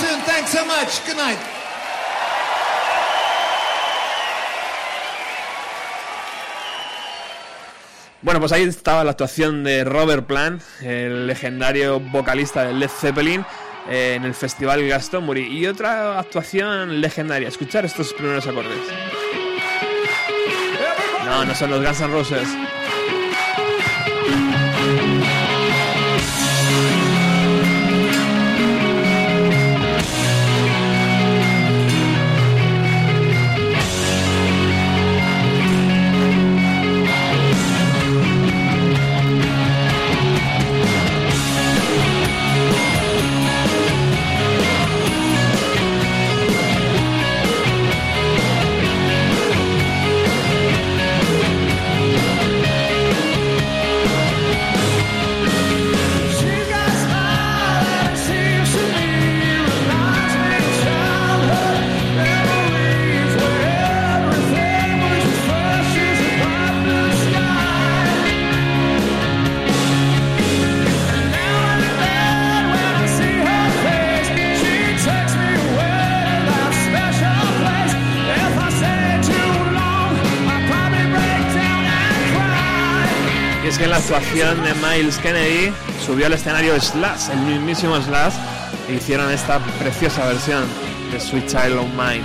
[SPEAKER 8] Thanks so much. Good night.
[SPEAKER 3] Bueno, pues ahí estaba la actuación de Robert Plant, el legendario vocalista de Led Zeppelin, eh, en el Festival Glastonbury. Y otra actuación legendaria. Escuchar estos primeros acordes. No, no son los Guns N' Roses.
[SPEAKER 6] De Miles Kennedy, subió al escenario Slash, el mismísimo Slash, e hicieron esta preciosa versión de Sweet Child of Mine.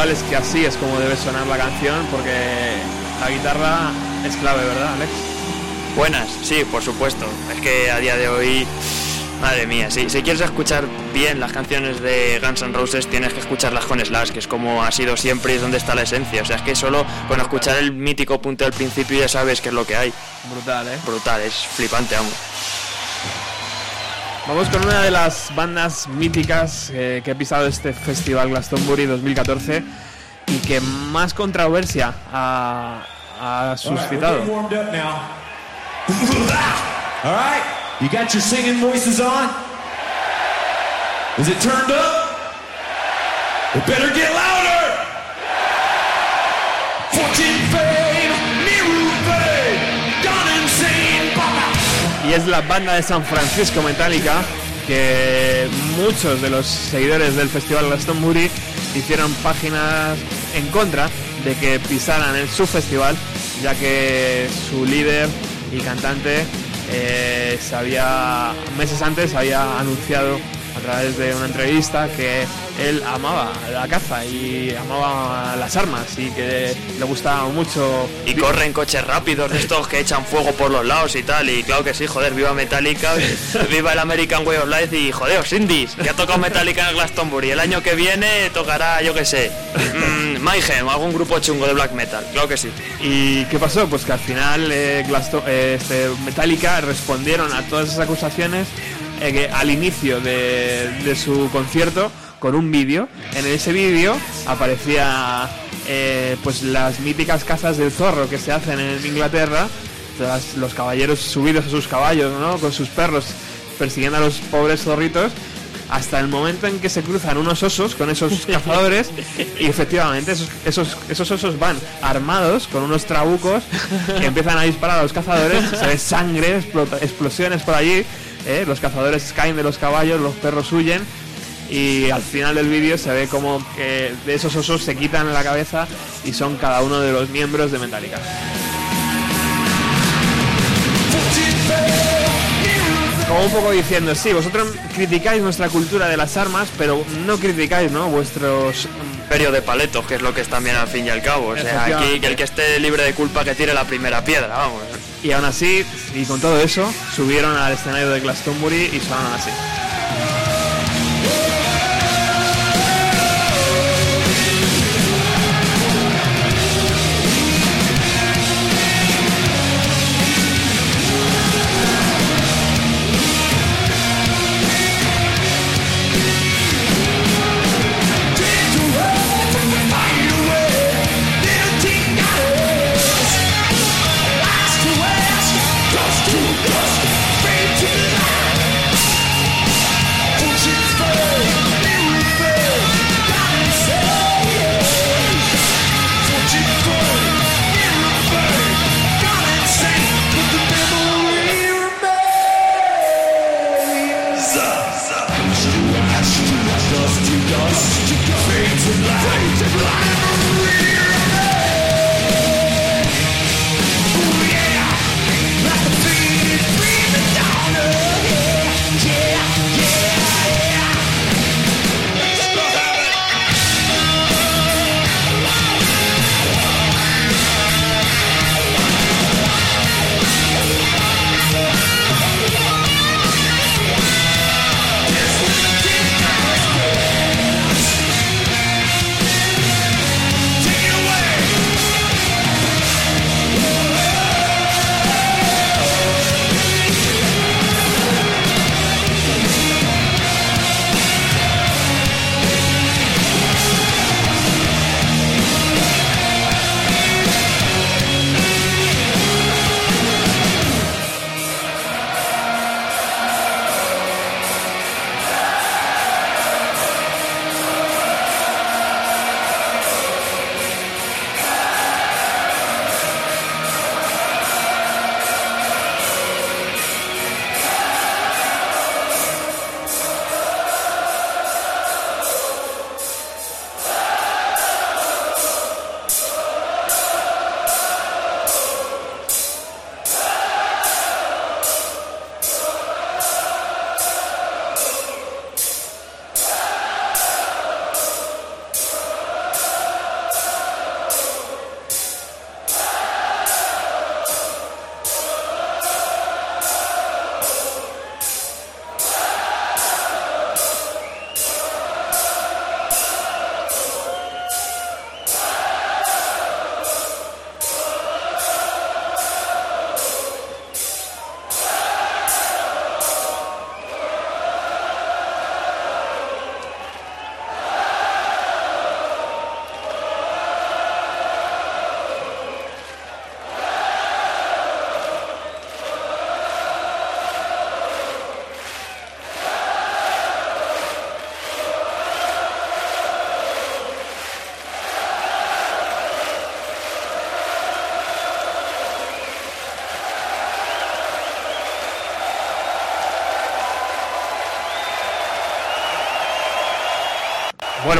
[SPEAKER 6] Alex que así es como debe sonar la canción porque la guitarra es clave, ¿verdad, Alex?
[SPEAKER 9] Buenas, sí, por supuesto. Es que a día de hoy, madre mía, si, si quieres escuchar bien las canciones de Guns N' Roses, tienes que escucharlas con Slash, que es como ha sido siempre y es donde está la esencia. O sea, es que solo con escuchar el mítico punto del principio ya sabes qué es lo que hay.
[SPEAKER 6] Brutal, ¿eh?
[SPEAKER 9] Brutal, es flipante, amo.
[SPEAKER 3] Vamos con una de las bandas míticas eh, que ha pisado este festival Glastonbury 2014 y que más controversia ha, suscitado. [LAUGHS]
[SPEAKER 8] Is it turned up? It better get louder.
[SPEAKER 3] Y es la banda de San Francisco Metallica que muchos de los seguidores del festival Glastonbury hicieron páginas en contra de que pisaran en su festival, ya que su líder y cantante eh, se había meses antes había anunciado través de una entrevista que él amaba la caza y amaba las armas y que le gustaba mucho
[SPEAKER 9] Y corren coches rápidos de estos que echan fuego por los lados y tal. Y claro que sí, joder, viva Metallica, [LAUGHS] viva el American Way of Life y joder, os indies, que ha tocado Metallica en el Glastonbury. El año que viene tocará, yo que sé, mm, Mayhem, algún grupo chungo de black metal, claro que sí.
[SPEAKER 3] ¿Y qué pasó? Pues que al final eh, eh, este, Metallica respondieron a todas esas acusaciones eh, al inicio de, de su concierto con un vídeo. En ese vídeo aparecía eh, pues las míticas cazas del zorro que se hacen en Inglaterra, los caballeros subidos a sus caballos, ¿no? Con sus perros persiguiendo a los pobres zorritos. Hasta el momento en que se cruzan unos osos con esos [LAUGHS] cazadores y efectivamente esos, esos, esos osos van armados con unos trabucos que empiezan a disparar a los cazadores, se ve sangre, explota- explosiones por allí, ¿eh? los cazadores caen de los caballos, los perros huyen y al final del vídeo se ve como que de esos osos se quitan la cabeza y son cada uno de los miembros de Metallica. Como un poco diciendo, sí, vosotros criticáis nuestra cultura de las armas, pero no criticáis, ¿no? Vuestros
[SPEAKER 9] Imperio de paletos, que es lo que es también al fin y al cabo. O sea, aquí que el que esté libre de culpa que tire la primera piedra, vamos.
[SPEAKER 3] Y aún así, y con todo eso, subieron al escenario de Glastonbury y sonaron así.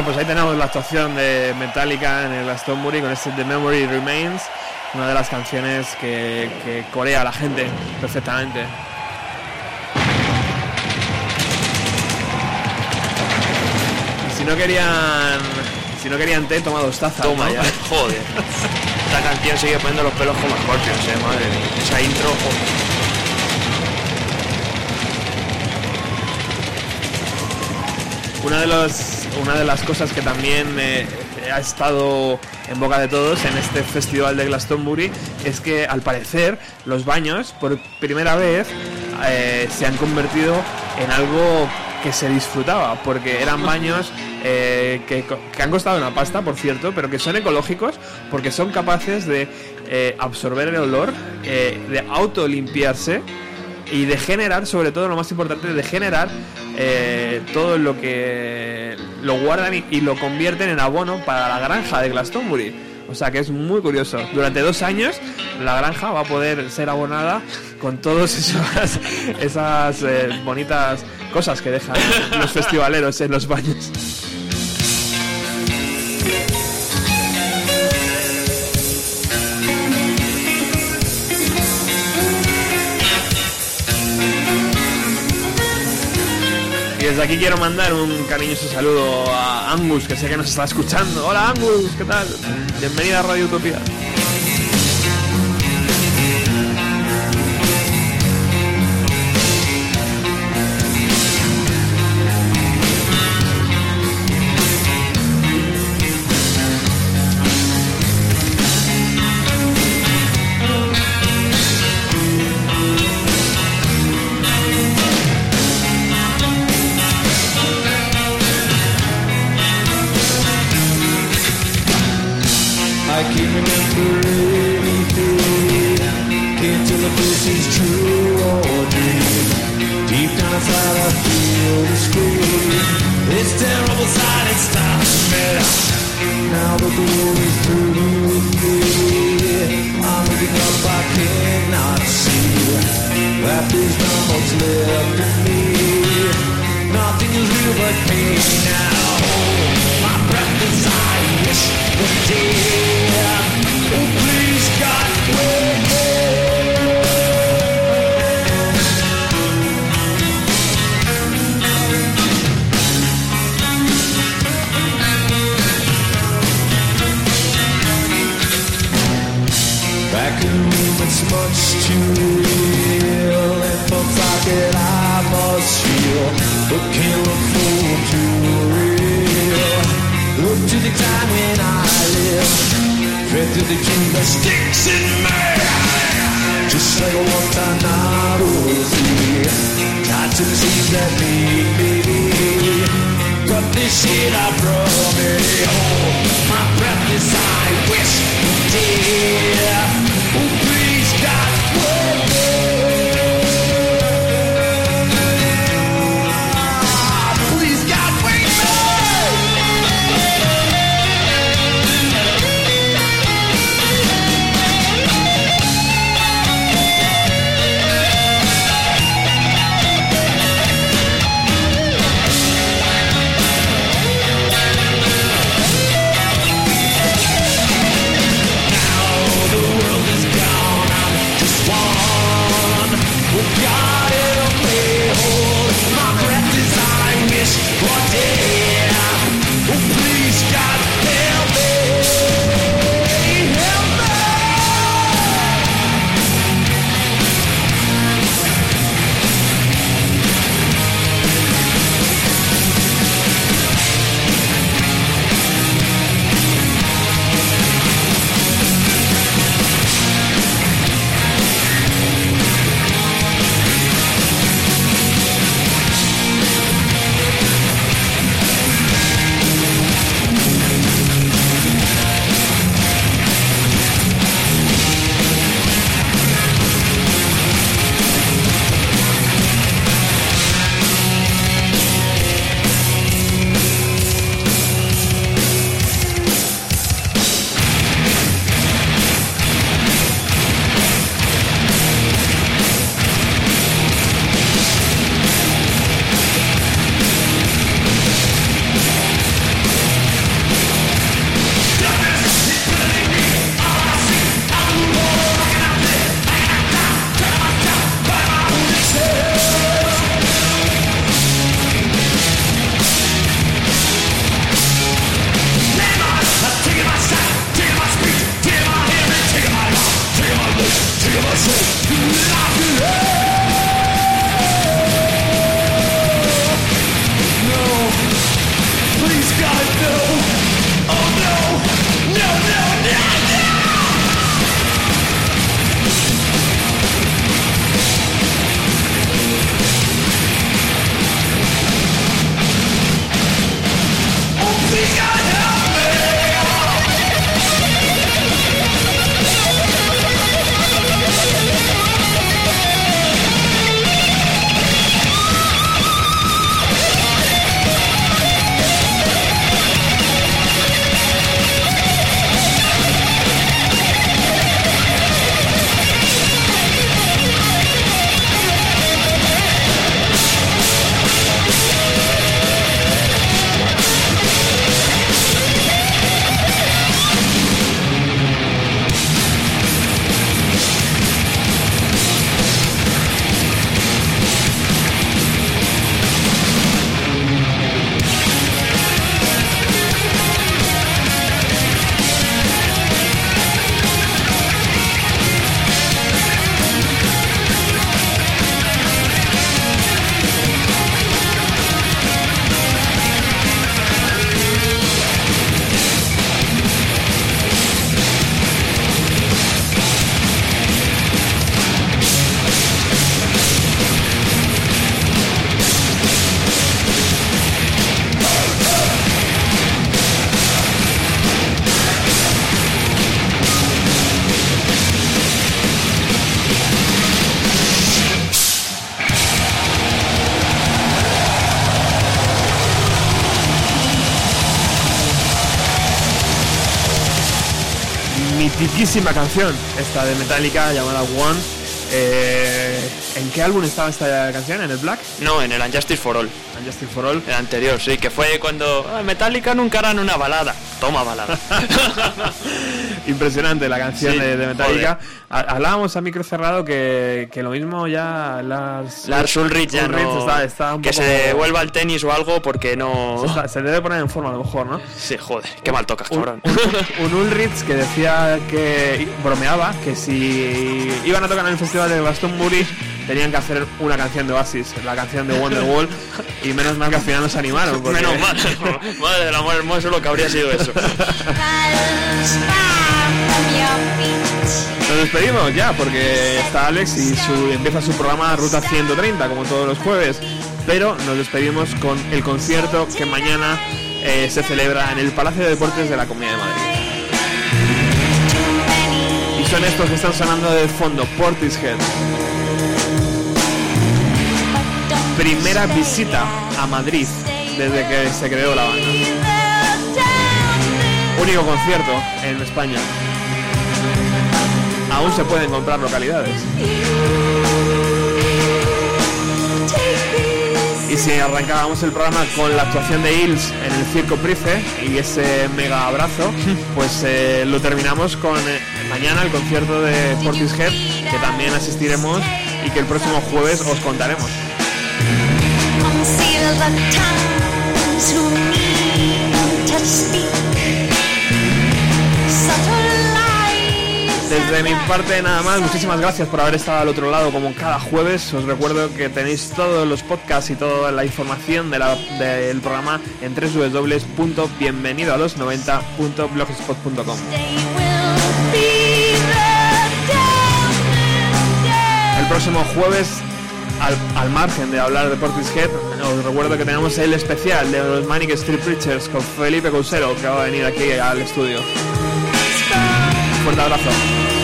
[SPEAKER 3] Bueno, pues ahí tenemos la actuación de Metallica en el Glastonbury con este The Memory Remains, una de las canciones que, que corea la gente perfectamente. Si no querían, si no querían té, toma dos tazas.
[SPEAKER 9] Toma
[SPEAKER 3] ¿no?
[SPEAKER 9] ya, [LAUGHS] joder. Esta canción sigue poniendo los pelos como escorpions, eh, madre mía. Esa intro, joder.
[SPEAKER 3] Una de, los, una de las cosas que también eh, ha estado en boca de todos en este festival de Glastonbury es que al parecer los baños por primera vez eh, se han convertido en algo que se disfrutaba porque eran [LAUGHS] baños eh, que, que han costado una pasta por cierto pero que son ecológicos porque son capaces de eh, absorber el olor eh, de autolimpiarse y de generar, sobre todo lo más importante, de generar todo lo que lo guardan y, lo convierten en abono para la granja de Glastonbury. O sea que es muy curioso. Durante dos años la granja va a poder ser abonada con todas [LAUGHS] esas, esas eh, bonitas cosas que dejan los festivaleros en los baños. Desde aquí quiero mandar un cariñoso saludo a Angus, que sé que nos está escuchando. Hola Angus, ¿qué tal? Bienvenida a Radio Utopía. Mitiquísima canción, esta de Metallica llamada One. Eh, ¿En qué álbum estaba esta canción? ¿En el Black?
[SPEAKER 9] No, en el Unjustice for All.
[SPEAKER 3] Unjustice for All.
[SPEAKER 9] El anterior, sí, que fue cuando ah, Metallica nunca harán una balada. Toma balada. [LAUGHS] [LAUGHS]
[SPEAKER 3] Impresionante la canción
[SPEAKER 9] Sí,
[SPEAKER 3] de, de Metallica. Ha- Hablábamos a micro cerrado que, que lo mismo ya Lars,
[SPEAKER 9] Lars Ulrich ya
[SPEAKER 3] Ulrich
[SPEAKER 9] no...
[SPEAKER 3] está, está un
[SPEAKER 9] que
[SPEAKER 3] poco-
[SPEAKER 9] se vuelva al tenis o algo porque no...
[SPEAKER 3] se, está- se debe poner en forma a lo mejor, ¿no?
[SPEAKER 9] Sí, joder, qué mal tocas,
[SPEAKER 3] Un,
[SPEAKER 9] cabrón.
[SPEAKER 3] un- un Ulrich que decía que bromeaba que si iban a tocar en el festival de Glastonbury tenían que hacer una canción de Oasis, la canción de Wonderwall y menos mal que al final no se animaron. porque-
[SPEAKER 9] Menos mal. [LAUGHS] Madre del amor hermoso lo que habría sido eso.
[SPEAKER 3] Nos despedimos ya porque está Alex y su, empieza su programa Ruta 130 como todos los jueves. Pero nos despedimos con el concierto que mañana eh, se celebra en el Palacio de Deportes de la Comunidad de Madrid. Y son estos que están sonando de fondo, Portishead. Primera visita a Madrid desde que se creó la banda. Único concierto en España. Aún se pueden comprar localidades. Y si arrancábamos el programa con la actuación de Hills en el Circo Price y ese mega abrazo, [LAUGHS] pues eh, lo terminamos con eh, mañana el concierto de Portishead, que también asistiremos y que el próximo jueves os contaremos. Desde mi parte nada más, muchísimas gracias por haber estado al otro lado como cada jueves. Os recuerdo que tenéis todos los podcasts y toda la información de la- del programa en www.bienvenidoalos90.blogspot.com. El próximo jueves, al, al margen de hablar de Portishead, os recuerdo que tenemos el especial de los Manic Street Preachers con Felipe Cousero, que va a venir aquí al estudio. Fuerte abrazo.